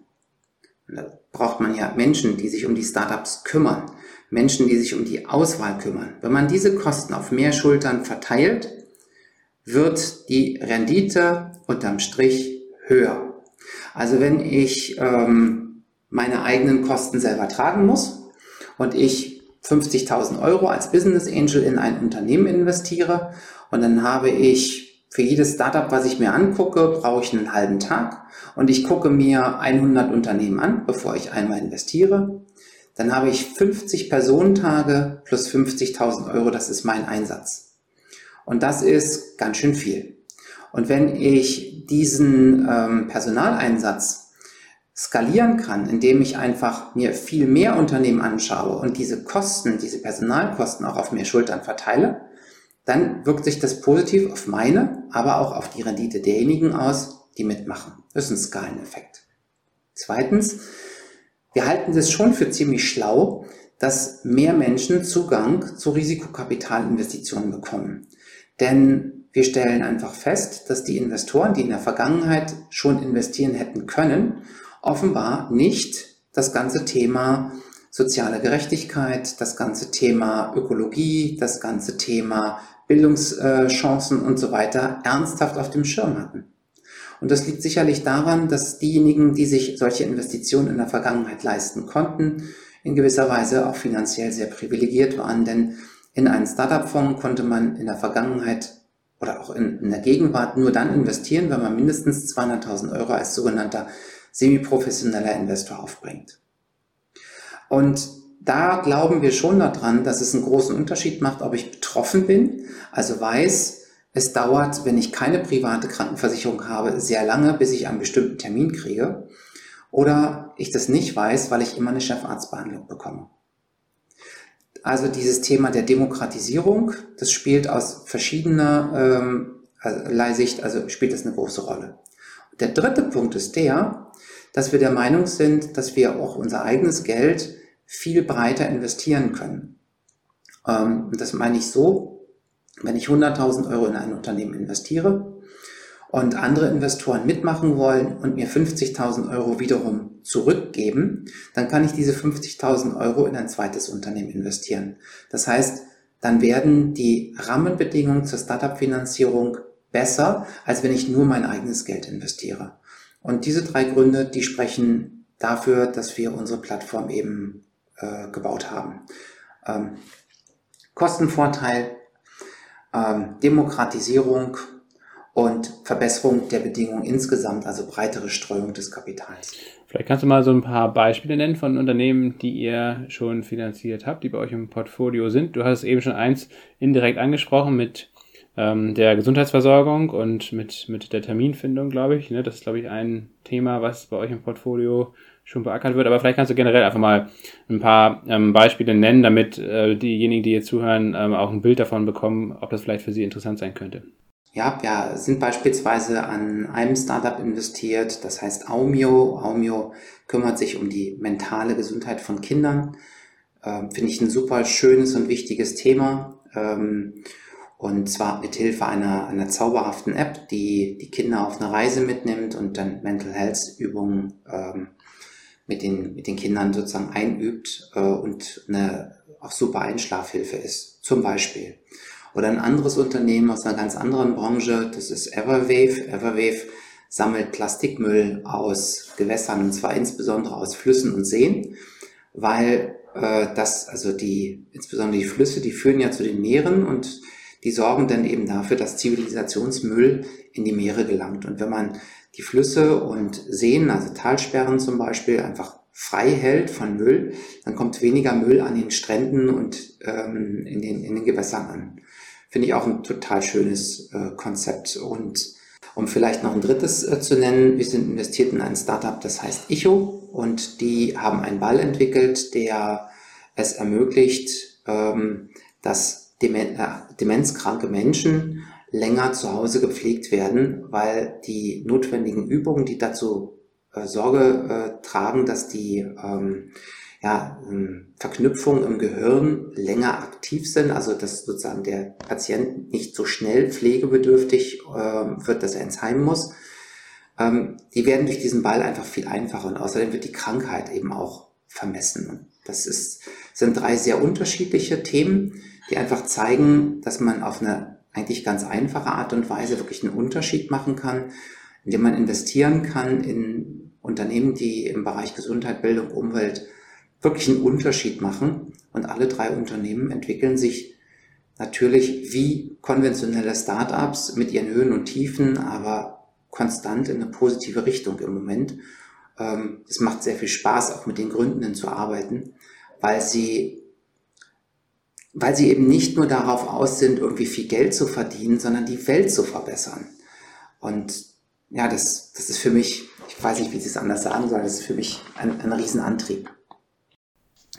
da braucht man ja Menschen, die sich um die Startups kümmern, Menschen, die sich um die Auswahl kümmern. Wenn man diese Kosten auf mehr Schultern verteilt, wird die Rendite unterm Strich höher. Also wenn ich ähm, meine eigenen Kosten selber tragen muss und ich 50.000 Euro als Business Angel in ein Unternehmen investiere und dann habe ich für jedes Startup, was ich mir angucke, brauche ich einen halben Tag und ich gucke mir 100 Unternehmen an, bevor ich einmal investiere. Dann habe ich 50 Personentage plus 50.000 Euro, das ist mein Einsatz. Und das ist ganz schön viel. Und wenn ich diesen ähm, Personaleinsatz skalieren kann, indem ich einfach mir viel mehr Unternehmen anschaue und diese Kosten, diese Personalkosten auch auf mehr Schultern verteile, dann wirkt sich das positiv auf meine, aber auch auf die Rendite derjenigen aus, die mitmachen. Das ist ein Skaleneffekt. Zweitens, wir halten es schon für ziemlich schlau, dass mehr Menschen Zugang zu Risikokapitalinvestitionen bekommen. Denn wir stellen einfach fest, dass die Investoren, die in der Vergangenheit schon investieren hätten können, offenbar nicht das ganze Thema soziale Gerechtigkeit, das ganze Thema Ökologie, das ganze Thema Bildungschancen und so weiter ernsthaft auf dem Schirm hatten. Und das liegt sicherlich daran, dass diejenigen, die sich solche Investitionen in der Vergangenheit leisten konnten, in gewisser Weise auch finanziell sehr privilegiert waren, denn in einen Startup-Fonds konnte man in der Vergangenheit oder auch in, in der Gegenwart nur dann investieren, wenn man mindestens 200.000 Euro als sogenannter semi-professioneller Investor aufbringt. Und da glauben wir schon daran, dass es einen großen Unterschied macht, ob ich betroffen bin, also weiß, es dauert, wenn ich keine private Krankenversicherung habe, sehr lange, bis ich einen bestimmten Termin kriege, oder ich das nicht weiß, weil ich immer eine Chefarztbehandlung bekomme. Also dieses Thema der Demokratisierung, das spielt aus verschiedener ähm, Sicht, also spielt das eine große Rolle. Der dritte Punkt ist der, dass wir der Meinung sind, dass wir auch unser eigenes Geld viel breiter investieren können. Ähm, das meine ich so, wenn ich 100.000 Euro in ein Unternehmen investiere und andere Investoren mitmachen wollen und mir 50.000 Euro wiederum zurückgeben, dann kann ich diese 50.000 Euro in ein zweites Unternehmen investieren. Das heißt, dann werden die Rahmenbedingungen zur Startup-Finanzierung besser, als wenn ich nur mein eigenes Geld investiere. Und diese drei Gründe, die sprechen dafür, dass wir unsere Plattform eben äh, gebaut haben. Ähm, Kostenvorteil, ähm, Demokratisierung und Verbesserung der Bedingungen insgesamt, also breitere Streuung des Kapitals. Vielleicht kannst du mal so ein paar Beispiele nennen von Unternehmen, die ihr schon finanziert habt, die bei euch im Portfolio sind. Du hast eben schon eins indirekt angesprochen mit ähm, der Gesundheitsversorgung und mit, mit der Terminfindung, glaube ich. Ne? Das ist, glaube ich, ein Thema, was bei euch im Portfolio schon beackert wird. Aber vielleicht kannst du generell einfach mal ein paar ähm, Beispiele nennen, damit äh, diejenigen, die jetzt zuhören, ähm, auch ein Bild davon bekommen, ob das vielleicht für sie interessant sein könnte. Ja, wir sind beispielsweise an einem Startup investiert, das heißt Aumio. Aumio kümmert sich um die mentale Gesundheit von Kindern. Ähm, Finde ich ein super schönes und wichtiges Thema. Ähm, und zwar mit Hilfe einer, einer zauberhaften App, die die Kinder auf eine Reise mitnimmt und dann Mental Health Übungen ähm, mit, den, mit den Kindern sozusagen einübt äh, und eine auch super Einschlafhilfe ist, zum Beispiel. Oder ein anderes Unternehmen aus einer ganz anderen Branche, das ist Everwave. Everwave sammelt Plastikmüll aus Gewässern und zwar insbesondere aus Flüssen und Seen, weil äh, das, also die, insbesondere die Flüsse, die führen ja zu den Meeren und die sorgen dann eben dafür, dass Zivilisationsmüll in die Meere gelangt. Und wenn man die Flüsse und Seen, also Talsperren zum Beispiel, einfach frei hält von Müll, dann kommt weniger Müll an den Stränden und ähm, in, den, in den Gewässern an. Finde ich auch ein total schönes äh, Konzept. Und um vielleicht noch ein drittes äh, zu nennen, wir sind investiert in ein Startup, das heißt Icho und die haben einen Ball entwickelt, der es ermöglicht, ähm, dass Demen äh, demenzkranke Menschen länger zu Hause gepflegt werden, weil die notwendigen Übungen, die dazu äh, Sorge äh, tragen, dass die ähm, ja, ähm, Verknüpfungen im Gehirn länger aktiv sind, also dass sozusagen der Patient nicht so schnell pflegebedürftig äh, wird, dass er ins Heim muss. Ähm, die werden durch diesen Ball einfach viel einfacher und außerdem wird die Krankheit eben auch vermessen. Das ist, sind drei sehr unterschiedliche Themen die einfach zeigen, dass man auf eine eigentlich ganz einfache Art und Weise wirklich einen Unterschied machen kann, indem man investieren kann in Unternehmen, die im Bereich Gesundheit, Bildung, Umwelt wirklich einen Unterschied machen. Und alle drei Unternehmen entwickeln sich natürlich wie konventionelle Startups mit ihren Höhen und Tiefen, aber konstant in eine positive Richtung im Moment. Ähm, es macht sehr viel Spaß, auch mit den Gründenden zu arbeiten, weil sie weil sie eben nicht nur darauf aus sind, irgendwie viel Geld zu verdienen, sondern die Welt zu verbessern. Und ja, das, das ist für mich, ich weiß nicht, wie ich es anders sagen soll, das ist für mich ein, ein Riesenantrieb.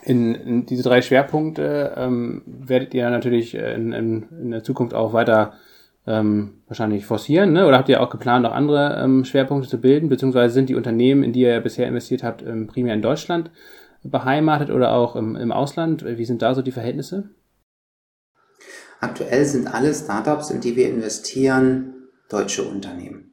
In, in diese drei Schwerpunkte ähm, werdet ihr natürlich in, in, in der Zukunft auch weiter ähm, wahrscheinlich forcieren, ne? oder habt ihr auch geplant, noch andere ähm, Schwerpunkte zu bilden, beziehungsweise sind die Unternehmen, in die ihr bisher investiert habt, ähm, primär in Deutschland beheimatet oder auch im, im Ausland? Wie sind da so die Verhältnisse? Aktuell sind alle Startups, in die wir investieren, deutsche Unternehmen.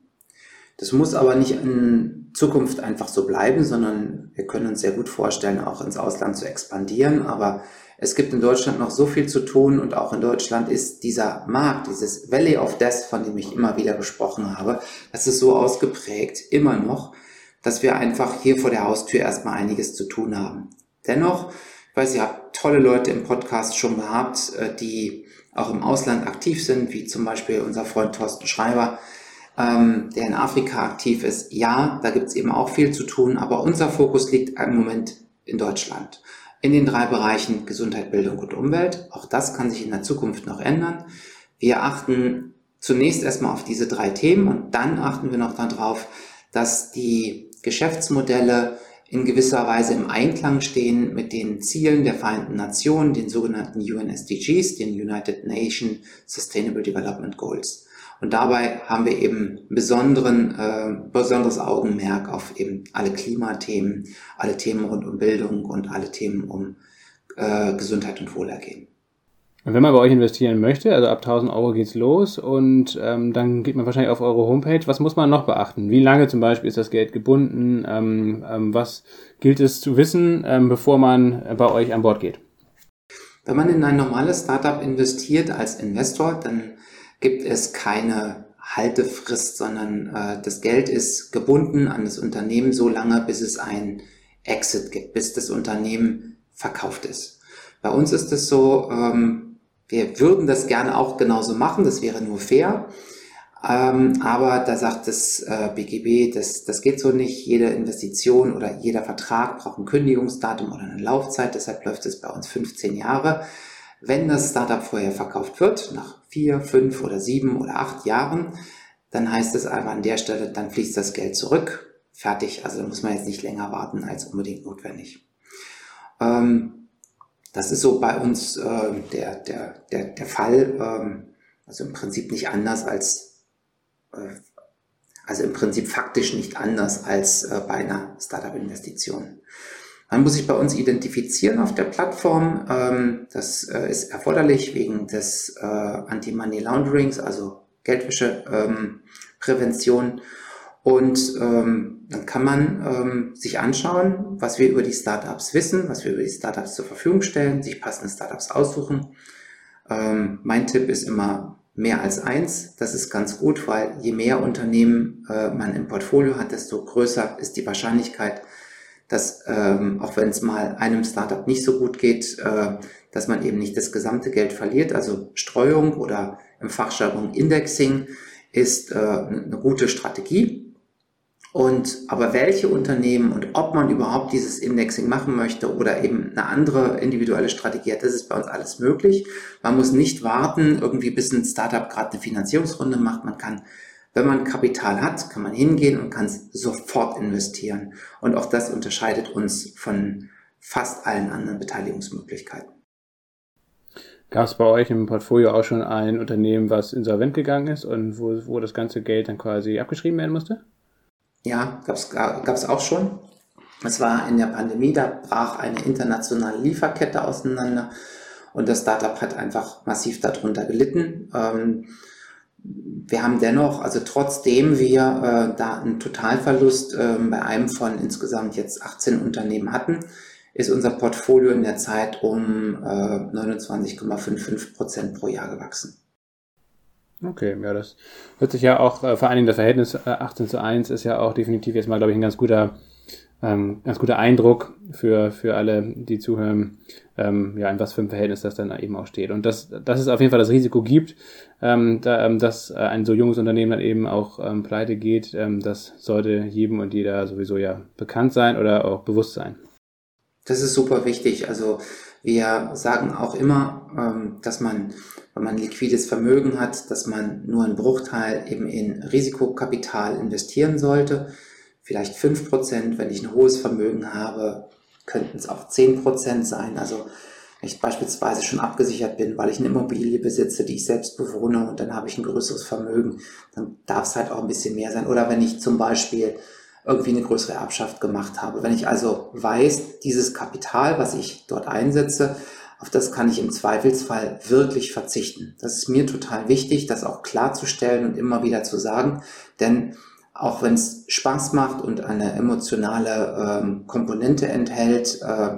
Das muss aber nicht in Zukunft einfach so bleiben, sondern wir können uns sehr gut vorstellen, auch ins Ausland zu expandieren. Aber es gibt in Deutschland noch so viel zu tun und auch in Deutschland ist dieser Markt, dieses Valley of Death, von dem ich immer wieder gesprochen habe, das ist so ausgeprägt, immer noch, dass wir einfach hier vor der Haustür erstmal einiges zu tun haben. Dennoch, ich weiß, ihr habt tolle Leute im Podcast schon gehabt, äh, die auch im Ausland aktiv sind, wie zum Beispiel unser Freund Thorsten Schreiber, ähm, der in Afrika aktiv ist. Ja, da gibt es eben auch viel zu tun, aber unser Fokus liegt im Moment in Deutschland. In den drei Bereichen Gesundheit, Bildung und Umwelt. Auch das kann sich in der Zukunft noch ändern. Wir achten zunächst erstmal auf diese drei Themen und dann achten wir noch darauf, dass die Geschäftsmodelle in gewisser Weise im Einklang stehen mit den Zielen der Vereinten Nationen, den sogenannten UNSDGs, den United Nations Sustainable Development Goals. Und dabei haben wir eben besonderen, äh, besonderes Augenmerk auf eben alle Klimathemen, alle Themen rund um Bildung und alle Themen um äh, Gesundheit und Wohlergehen. Wenn man bei euch investieren möchte, also ab 1000 Euro geht's los und ähm, dann geht man wahrscheinlich auf eure Homepage. Was muss man noch beachten? Wie lange zum Beispiel ist das Geld gebunden? Ähm, ähm, was gilt es zu wissen, ähm, bevor man bei euch an Bord geht? Wenn man in ein normales Startup investiert als Investor, dann gibt es keine Haltefrist, sondern äh, das Geld ist gebunden an das Unternehmen so lange, bis es ein Exit gibt, bis das Unternehmen verkauft ist. Bei uns ist es so, ähm, wir würden das gerne auch genauso machen, das wäre nur fair. Ähm, aber da sagt das äh, BGB, das, das geht so nicht. Jede Investition oder jeder Vertrag braucht ein Kündigungsdatum oder eine Laufzeit. Deshalb läuft es bei uns 15 Jahre. Wenn das Startup vorher verkauft wird, nach vier, fünf oder sieben oder acht Jahren, dann heißt es einfach an der Stelle, dann fließt das Geld zurück. Fertig. Also da muss man jetzt nicht länger warten als unbedingt notwendig. Ähm, das ist so bei uns äh, der, der, der, der Fall. Ähm, also im Prinzip nicht anders als, äh, also im Prinzip faktisch nicht anders als äh, bei einer Startup-Investition. Man muss sich bei uns identifizieren auf der Plattform. Ähm, das äh, ist erforderlich wegen des äh, Anti-Money Launderings, also Geldwäscheprävention. Ähm, und ähm, dann kann man ähm, sich anschauen, was wir über die Startups wissen, was wir über die Startups zur Verfügung stellen, sich passende Startups aussuchen. Ähm, mein Tipp ist immer mehr als eins. Das ist ganz gut, weil je mehr Unternehmen äh, man im Portfolio hat, desto größer ist die Wahrscheinlichkeit, dass ähm, auch wenn es mal einem Startup nicht so gut geht, äh, dass man eben nicht das gesamte Geld verliert. Also Streuung oder im Fachjargon Indexing ist äh, eine gute Strategie. Und aber welche Unternehmen und ob man überhaupt dieses Indexing machen möchte oder eben eine andere individuelle Strategie hat, das ist bei uns alles möglich. Man muss nicht warten, irgendwie bis ein Startup gerade eine Finanzierungsrunde macht. Man kann, wenn man Kapital hat, kann man hingehen und kann es sofort investieren. Und auch das unterscheidet uns von fast allen anderen Beteiligungsmöglichkeiten. Gab es bei euch im Portfolio auch schon ein Unternehmen, was insolvent gegangen ist und wo, wo das ganze Geld dann quasi abgeschrieben werden musste? Ja, gab es auch schon. Es war in der Pandemie, da brach eine internationale Lieferkette auseinander und das Startup hat einfach massiv darunter gelitten. Ähm, wir haben dennoch, also trotzdem wir äh, da einen Totalverlust äh, bei einem von insgesamt jetzt 18 Unternehmen hatten, ist unser Portfolio in der Zeit um äh, 29,55 Prozent pro Jahr gewachsen. Okay, ja, das hört sich ja auch, äh, vor allen Dingen das Verhältnis äh, 18 zu 1 ist ja auch definitiv jetzt mal, glaube ich, ein ganz guter ähm, ganz guter Eindruck für, für alle, die zuhören, ähm, ja, in was für ein Verhältnis das dann eben auch steht. Und dass, dass es auf jeden Fall das Risiko gibt, ähm, da, ähm, dass äh, ein so junges Unternehmen dann eben auch ähm, pleite geht, ähm, das sollte jedem und jeder sowieso ja bekannt sein oder auch bewusst sein. Das ist super wichtig. Also wir sagen auch immer, ähm, dass man, wenn man liquides Vermögen hat, dass man nur einen Bruchteil eben in Risikokapital investieren sollte vielleicht fünf Prozent. Wenn ich ein hohes Vermögen habe, könnten es auch zehn Prozent sein. Also wenn ich beispielsweise schon abgesichert bin, weil ich eine Immobilie besitze, die ich selbst bewohne und dann habe ich ein größeres Vermögen, dann darf es halt auch ein bisschen mehr sein. Oder wenn ich zum Beispiel irgendwie eine größere Erbschaft gemacht habe. Wenn ich also weiß, dieses Kapital, was ich dort einsetze, auf das kann ich im Zweifelsfall wirklich verzichten. Das ist mir total wichtig, das auch klarzustellen und immer wieder zu sagen, denn auch wenn es Spaß macht und eine emotionale ähm, Komponente enthält, äh,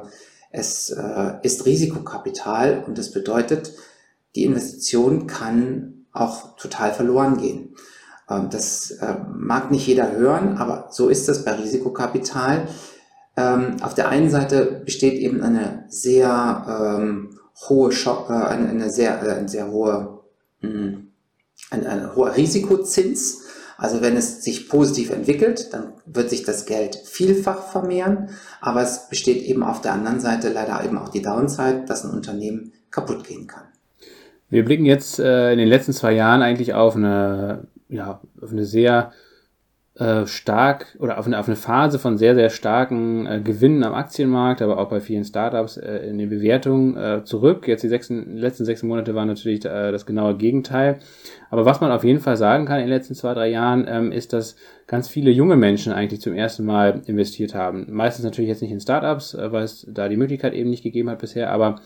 es äh, ist Risikokapital und das bedeutet, die Investition kann auch total verloren gehen. Ähm, das äh, mag nicht jeder hören, aber so ist es bei Risikokapital. Ähm, auf der einen Seite besteht eben eine sehr ähm, hohe, Schock, äh, eine, eine, sehr, äh, eine sehr hohe, mh, hm, ein, ein hoher Risikozins also wenn es sich positiv entwickelt, dann wird sich das Geld vielfach vermehren, aber es besteht eben auf der anderen Seite leider eben auch die Downside, dass ein Unternehmen kaputt gehen kann. Wir blicken jetzt äh, in den letzten zwei Jahren eigentlich auf eine, ja, auf eine sehr äh, stark oder auf eine, auf eine Phase von sehr, sehr starken äh, Gewinnen am Aktienmarkt, aber auch bei vielen Startups äh, in den Bewertungen äh, zurück. Jetzt die sechs, letzten sechs Monate waren natürlich äh, das genaue Gegenteil. Aber was man auf jeden Fall sagen kann in den letzten zwei, drei Jahren, ähm, ist, dass ganz viele junge Menschen eigentlich zum ersten Mal investiert haben. Meistens natürlich jetzt nicht in Startups, äh, weil es da die Möglichkeit eben nicht gegeben hat bisher, aber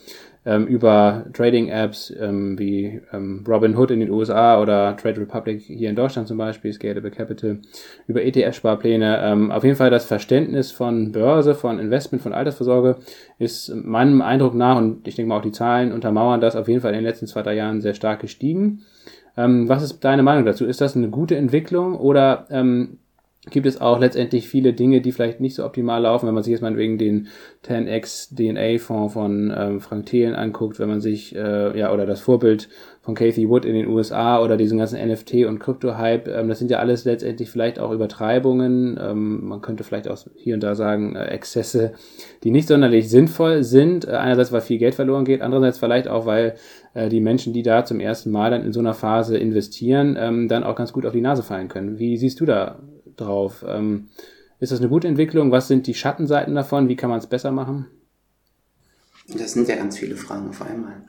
ähm, über Trading-Apps ähm, wie ähm, Robinhood in den USA oder Trade Republic hier in Deutschland zum Beispiel, Scalable Capital, über ETF-Sparpläne. Ähm, auf jeden Fall das Verständnis von Börse, von Investment, von Altersvorsorge ist meinem Eindruck nach, und ich denke mal auch die Zahlen untermauern das, auf jeden Fall in den letzten zwei, drei Jahren sehr stark gestiegen. Ähm, was ist deine Meinung dazu? Ist das eine gute Entwicklung oder ähm, gibt es auch letztendlich viele Dinge, die vielleicht nicht so optimal laufen, wenn man sich jetzt mal wegen den 10x DNA-Fonds von ähm, Frank Thelen anguckt, wenn man sich, äh, ja, oder das Vorbild von Kathy Wood in den USA oder diesen ganzen NFT- und Krypto-Hype, ähm, das sind ja alles letztendlich vielleicht auch Übertreibungen, ähm, man könnte vielleicht auch hier und da sagen, äh, Exzesse, die nicht sonderlich sinnvoll sind, äh, einerseits, weil viel Geld verloren geht, andererseits vielleicht auch, weil äh, die Menschen, die da zum ersten Mal dann in so einer Phase investieren, ähm, dann auch ganz gut auf die Nase fallen können. Wie siehst du da drauf. Ähm, ist das eine gute Entwicklung? Was sind die Schattenseiten davon? Wie kann man es besser machen? Das sind ja ganz viele Fragen auf einmal.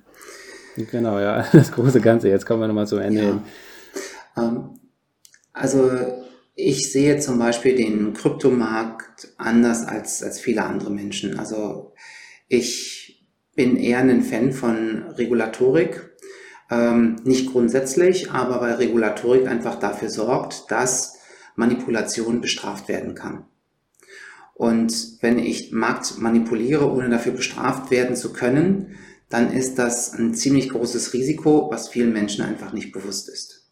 Genau, ja, *laughs* das große Ganze. Jetzt kommen wir nochmal zum Ende ja. hin. Ähm, also ich sehe zum Beispiel den Kryptomarkt anders als, als viele andere Menschen. Also ich bin eher ein Fan von Regulatorik. Ähm, nicht grundsätzlich, aber weil Regulatorik einfach dafür sorgt, dass Manipulation bestraft werden kann. Und wenn ich Markt manipuliere, ohne dafür bestraft werden zu können, dann ist das ein ziemlich großes Risiko, was vielen Menschen einfach nicht bewusst ist.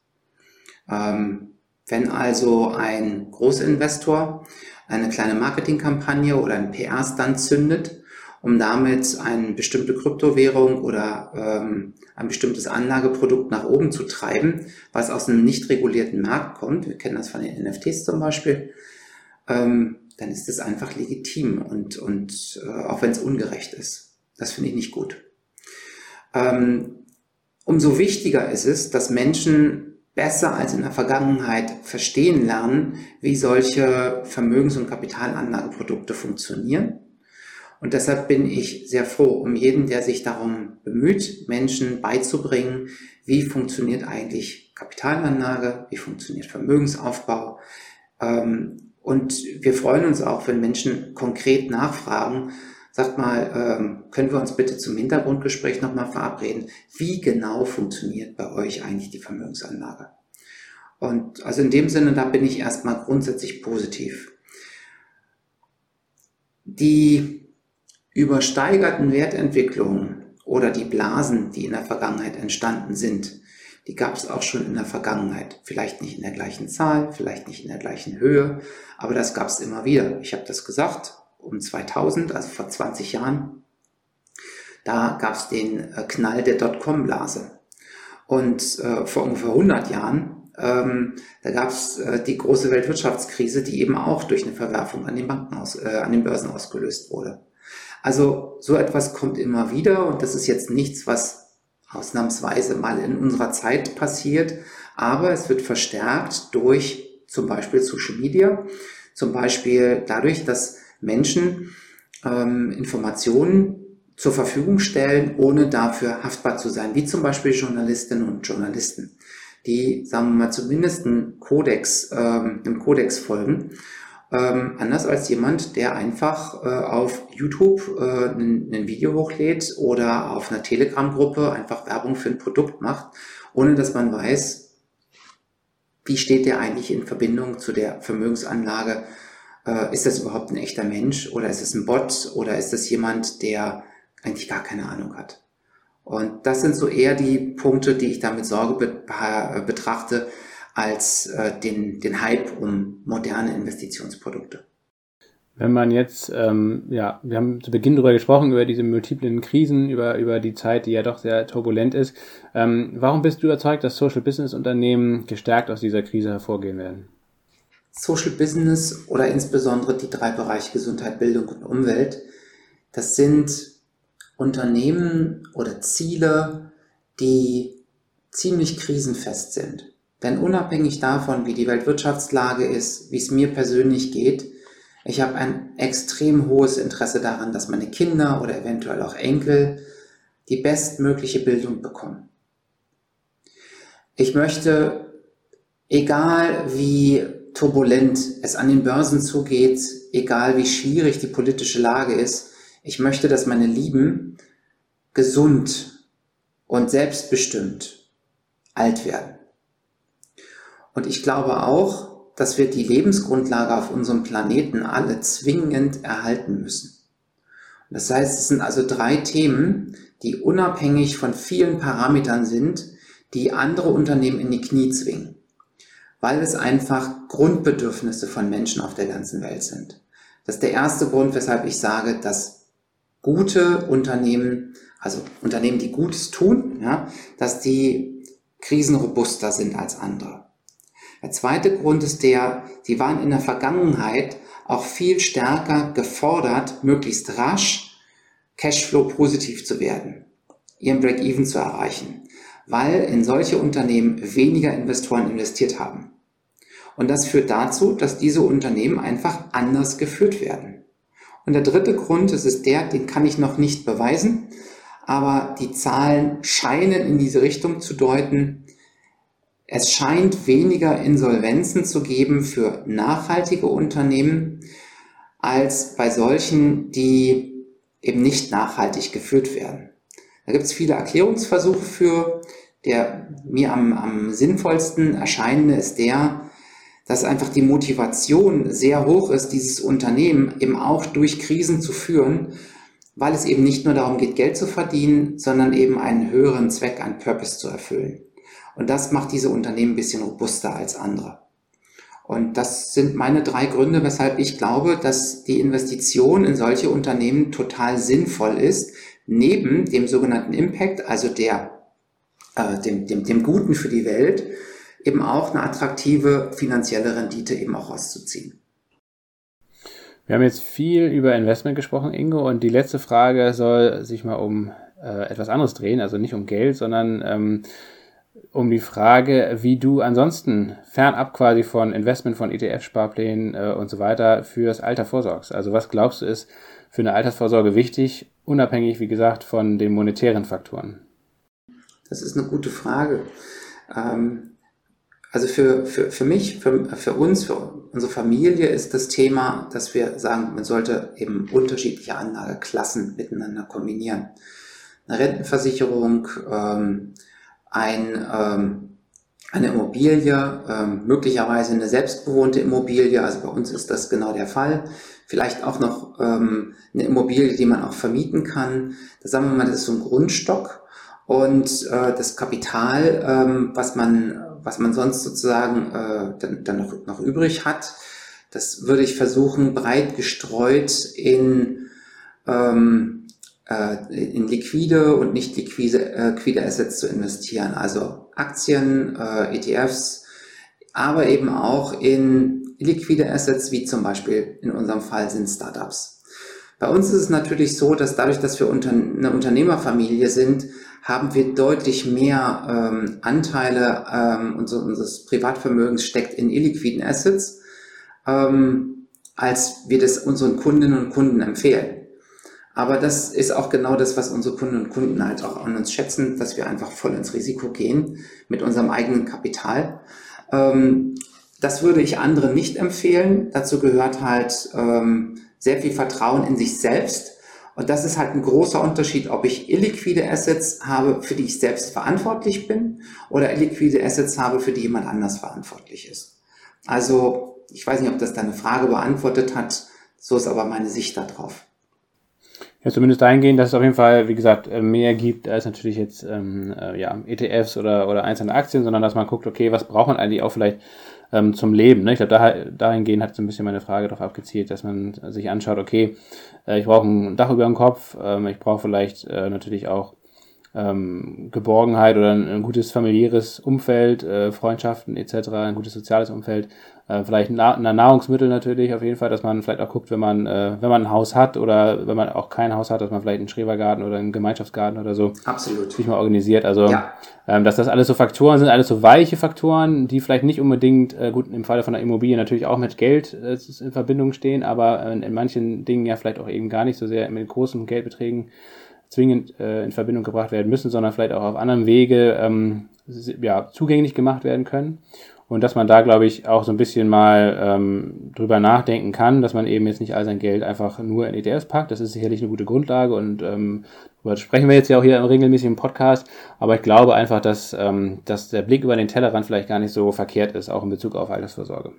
Ähm, wenn also ein Großinvestor eine kleine Marketingkampagne oder einen PR-Stand zündet, um damit eine bestimmte Kryptowährung oder ähm, ein bestimmtes Anlageprodukt nach oben zu treiben, was aus einem nicht regulierten Markt kommt, wir kennen das von den NFTs zum Beispiel, ähm, dann ist es einfach legitim und, und äh, auch wenn es ungerecht ist. Das finde ich nicht gut. Ähm, umso wichtiger ist es, dass Menschen besser als in der Vergangenheit verstehen lernen, wie solche Vermögens- und Kapitalanlageprodukte funktionieren und deshalb bin ich sehr froh um jeden, der sich darum bemüht, Menschen beizubringen, wie funktioniert eigentlich Kapitalanlage, wie funktioniert Vermögensaufbau. Ähm, und wir freuen uns auch, wenn Menschen konkret nachfragen, sagt mal, ähm, können wir uns bitte zum Hintergrundgespräch nochmal verabreden? Wie genau funktioniert bei euch eigentlich die Vermögensanlage? Und also in dem Sinne, da bin ich erstmal grundsätzlich positiv. Die übersteigerten Wertentwicklungen oder die Blasen, die in der Vergangenheit entstanden sind, die gab es auch schon in der Vergangenheit. Vielleicht nicht in der gleichen Zahl, vielleicht nicht in der gleichen Höhe, aber das gab es immer wieder. Ich habe das gesagt, um 2000, also vor 20 Jahren, da gab es den äh, Knall der Dotcom-Blase. Und äh, vor ungefähr 100 Jahren, ähm, da gab es äh, die große Weltwirtschaftskrise, die eben auch durch eine Verwerfung an den Banken aus, äh, an den Börsen ausgelöst wurde. Also so etwas kommt immer wieder und das ist jetzt nichts, was ausnahmsweise mal in unserer Zeit passiert, aber es wird verstärkt durch zum Beispiel Social Media, zum Beispiel dadurch, dass Menschen ähm, Informationen zur Verfügung stellen, ohne dafür haftbar zu sein, wie zum Beispiel Journalistinnen und Journalisten, die, sagen wir mal, zumindest einen Kodex, ähm, einem Kodex folgen ähm, anders als jemand, der einfach äh, auf YouTube äh, ein, Video hochlädt oder auf einer Telegram-Gruppe einfach Werbung für ein Produkt macht, ohne dass man weiß, wie steht der eigentlich in Verbindung zu der Vermögensanlage? Äh, ist das überhaupt ein echter Mensch oder ist es ein Bot oder ist das jemand, der eigentlich gar keine Ahnung hat? Und das sind so eher die Punkte, die ich da mit Sorge be betrachte, als äh, den, den Hype um moderne Investitionsprodukte. Wenn man jetzt, ähm, ja, wir haben zu Beginn darüber gesprochen, über diese multiplen Krisen, über, über die Zeit, die ja doch sehr turbulent ist. Ähm, warum bist du überzeugt, dass Social Business Unternehmen gestärkt aus dieser Krise hervorgehen werden? Social Business oder insbesondere die drei Bereiche Gesundheit, Bildung und Umwelt, das sind Unternehmen oder Ziele, die ziemlich krisenfest sind. Denn unabhängig davon, wie die Weltwirtschaftslage ist, wie es mir persönlich geht, ich habe ein extrem hohes Interesse daran, dass meine Kinder oder eventuell auch Enkel die bestmögliche Bildung bekommen. Ich möchte, egal wie turbulent es an den Börsen zugeht, egal wie schwierig die politische Lage ist, ich möchte, dass meine Lieben gesund und selbstbestimmt alt werden. Und ich glaube auch, dass wir die Lebensgrundlage auf unserem Planeten alle zwingend erhalten müssen. Das heißt, es sind also drei Themen, die unabhängig von vielen Parametern sind, die andere Unternehmen in die Knie zwingen, weil es einfach Grundbedürfnisse von Menschen auf der ganzen Welt sind. Das ist der erste Grund, weshalb ich sage, dass gute Unternehmen, also Unternehmen, die Gutes tun, ja, dass die krisenrobuster sind als andere. Der zweite Grund ist der, sie waren in der Vergangenheit auch viel stärker gefordert, möglichst rasch Cashflow positiv zu werden, ihren Break-Even zu erreichen, weil in solche Unternehmen weniger Investoren investiert haben. Und das führt dazu, dass diese Unternehmen einfach anders geführt werden. Und der dritte Grund, das ist der, den kann ich noch nicht beweisen, aber die Zahlen scheinen in diese Richtung zu deuten, es scheint weniger Insolvenzen zu geben für nachhaltige Unternehmen als bei solchen, die eben nicht nachhaltig geführt werden. Da gibt es viele Erklärungsversuche für. Der mir am, am sinnvollsten erscheinende ist der, dass einfach die Motivation sehr hoch ist, dieses Unternehmen eben auch durch Krisen zu führen, weil es eben nicht nur darum geht, Geld zu verdienen, sondern eben einen höheren Zweck, einen Purpose zu erfüllen. Und das macht diese Unternehmen ein bisschen robuster als andere. Und das sind meine drei Gründe, weshalb ich glaube, dass die Investition in solche Unternehmen total sinnvoll ist, neben dem sogenannten Impact, also der, äh, dem, dem, dem Guten für die Welt, eben auch eine attraktive finanzielle Rendite eben auch rauszuziehen. Wir haben jetzt viel über Investment gesprochen, Ingo, und die letzte Frage soll sich mal um äh, etwas anderes drehen, also nicht um Geld, sondern ähm, um die Frage, wie du ansonsten fernab quasi von Investment von ETF-Sparplänen äh, und so weiter fürs Alter vorsorgst. Also was glaubst du ist für eine Altersvorsorge wichtig, unabhängig, wie gesagt, von den monetären Faktoren? Das ist eine gute Frage. Ähm, also für, für, für mich, für, für uns, für unsere Familie ist das Thema, dass wir sagen, man sollte eben unterschiedliche Anlageklassen miteinander kombinieren. Eine Rentenversicherung, ähm, ein, ähm, eine Immobilie, ähm, möglicherweise eine selbstbewohnte Immobilie, also bei uns ist das genau der Fall. Vielleicht auch noch ähm, eine Immobilie, die man auch vermieten kann. Da sagen wir mal, das ist so ein Grundstock. Und äh, das Kapital, ähm, was man was man sonst sozusagen äh, dann, dann noch, noch übrig hat, das würde ich versuchen, breit gestreut in, ähm, äh, in liquide und nicht liquide, äh, liquide Assets zu investieren. Also Aktien, äh, ETFs, aber eben auch in liquide Assets, wie zum Beispiel in unserem Fall sind Startups. Bei uns ist es natürlich so, dass dadurch, dass wir unter, eine Unternehmerfamilie sind, haben wir deutlich mehr ähm, Anteile ähm, unseres Privatvermögens steckt in illiquiden Assets, ähm, als wir das unseren Kundinnen und Kunden empfehlen. Aber das ist auch genau das, was unsere Kunden und Kunden halt auch an uns schätzen, dass wir einfach voll ins Risiko gehen mit unserem eigenen Kapital. Ähm, das würde ich anderen nicht empfehlen. Dazu gehört halt ähm, sehr viel Vertrauen in sich selbst. Und das ist halt ein großer Unterschied, ob ich illiquide Assets habe, für die ich selbst verantwortlich bin, oder illiquide Assets habe, für die jemand anders verantwortlich ist. Also, ich weiß nicht, ob das deine Frage beantwortet hat, so ist aber meine Sicht darauf. Ja, zumindest dahingehend, dass es auf jeden Fall, wie gesagt, äh, mehr gibt als natürlich jetzt ähm, äh, ja, ETFs oder, oder einzelne Aktien, sondern dass man guckt, okay, was braucht man eigentlich auch vielleicht ähm, zum Leben. Ne? Ich glaube, da, dahingehend hat so ein bisschen meine Frage darauf abgezielt, dass man sich anschaut, okay, äh, ich brauche ein Dach über dem Kopf, ähm, ich brauche vielleicht äh, natürlich auch ähm, Geborgenheit oder ein, ein, gutes familiäres Umfeld, äh, Freundschaften etc., ein gutes soziales Umfeld, äh, vielleicht ein, ein Nahrungsmittel natürlich auf jeden Fall, dass man vielleicht auch guckt, wenn man äh, wenn man ein Haus hat oder wenn man auch kein Haus hat, dass man vielleicht einen Schrebergarten oder einen Gemeinschaftsgarten oder so Absolut. sich mal organisiert. Also ja. ähm, dass das alles so Faktoren sind, alles so weiche Faktoren, die vielleicht nicht unbedingt äh, gut im Falle von der Immobilie natürlich auch mit Geld äh, in Verbindung stehen, aber in, in manchen Dingen ja vielleicht auch eben gar nicht so sehr mit großen Geldbeträgen zwingend äh, in Verbindung gebracht werden müssen, sondern vielleicht auch auf anderem Wege ähm, ja, zugänglich gemacht werden können. Und dass man da, glaube ich, auch so ein bisschen mal ähm, drüber nachdenken kann, dass man eben jetzt nicht all sein Geld einfach nur in ETFs packt. Das ist sicherlich eine gute Grundlage und ähm, darüber sprechen wir jetzt ja auch hier im Podcast. Aber ich glaube einfach, dass, ähm, dass der Blick über den Tellerrand vielleicht gar nicht so verkehrt ist, auch in Bezug auf Altersvorsorge.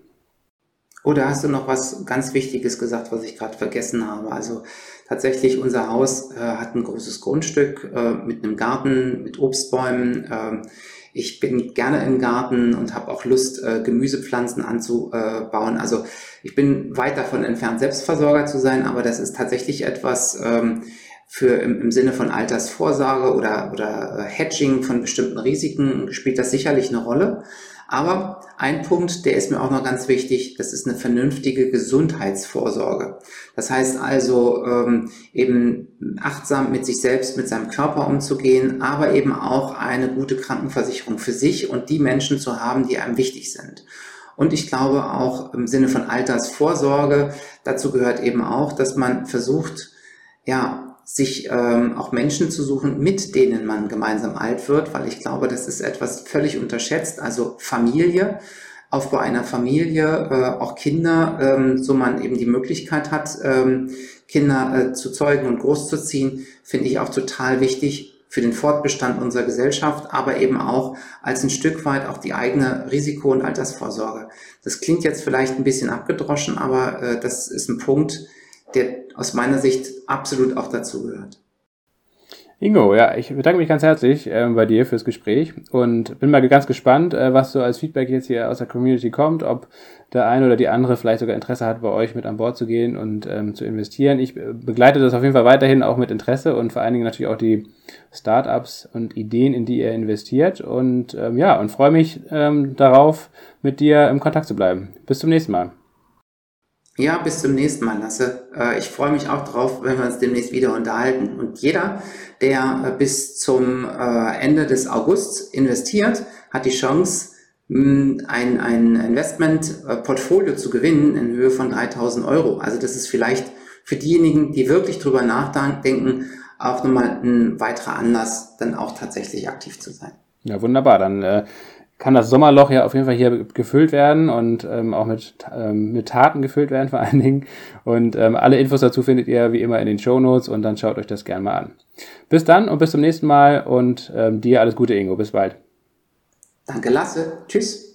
Oder hast du noch was ganz Wichtiges gesagt, was ich gerade vergessen habe? Also tatsächlich, unser Haus äh, hat ein großes Grundstück äh, mit einem Garten, mit Obstbäumen. Äh, ich bin gerne im Garten und habe auch Lust, äh, Gemüsepflanzen anzubauen. Also ich bin weit davon entfernt, Selbstversorger zu sein, aber das ist tatsächlich etwas ähm, für im, im Sinne von Altersvorsorge oder, oder äh, Hedging von bestimmten Risiken spielt das sicherlich eine Rolle. Aber ein Punkt, der ist mir auch noch ganz wichtig, das ist eine vernünftige Gesundheitsvorsorge. Das heißt also ähm, eben achtsam mit sich selbst, mit seinem Körper umzugehen, aber eben auch eine gute Krankenversicherung für sich und die Menschen zu haben, die einem wichtig sind. Und ich glaube auch im Sinne von Altersvorsorge, dazu gehört eben auch, dass man versucht, ja, sich ähm, auch Menschen zu suchen, mit denen man gemeinsam alt wird, weil ich glaube, das ist etwas völlig unterschätzt. Also Familie, Aufbau einer Familie, äh, auch Kinder, ähm, so man eben die Möglichkeit hat, ähm, Kinder äh, zu zeugen und großzuziehen, finde ich auch total wichtig für den Fortbestand unserer Gesellschaft, aber eben auch als ein Stück weit auch die eigene Risiko- und Altersvorsorge. Das klingt jetzt vielleicht ein bisschen abgedroschen, aber äh, das ist ein Punkt, der aus meiner Sicht absolut auch dazu gehört. Ingo, ja, ich bedanke mich ganz herzlich äh, bei dir fürs Gespräch und bin mal ganz gespannt, äh, was so als Feedback jetzt hier aus der Community kommt, ob der eine oder die andere vielleicht sogar Interesse hat, bei euch mit an Bord zu gehen und ähm, zu investieren. Ich begleite das auf jeden Fall weiterhin auch mit Interesse und vor allen Dingen natürlich auch die Startups und Ideen, in die ihr investiert und ähm, ja, und freue mich ähm, darauf, mit dir im Kontakt zu bleiben. Bis zum nächsten Mal. Ja, bis zum nächsten Mal, Lasse. Äh, ich freue mich auch drauf, wenn wir uns demnächst wieder unterhalten. Und jeder, der äh, bis zum äh, Ende des Augusts investiert, hat die Chance, ein, ein Investment-Portfolio zu gewinnen in Höhe von 3000 Euro. Also das ist vielleicht für diejenigen, die wirklich drüber nachdenken, auch nochmal ein weiterer Anlass, dann auch tatsächlich aktiv zu sein. Ja, wunderbar. Dann äh, kann das Sommerloch ja auf jeden Fall hier gefüllt werden und ähm, auch mit, ähm, mit Taten gefüllt werden vor allen Dingen. Und ähm, alle Infos dazu findet ihr wie immer in den Show Notes und dann schaut euch das gerne mal an. Bis dann und bis zum nächsten Mal und ähm, dir alles Gute, Ingo. Bis bald. Danke, Lasse. Tschüss.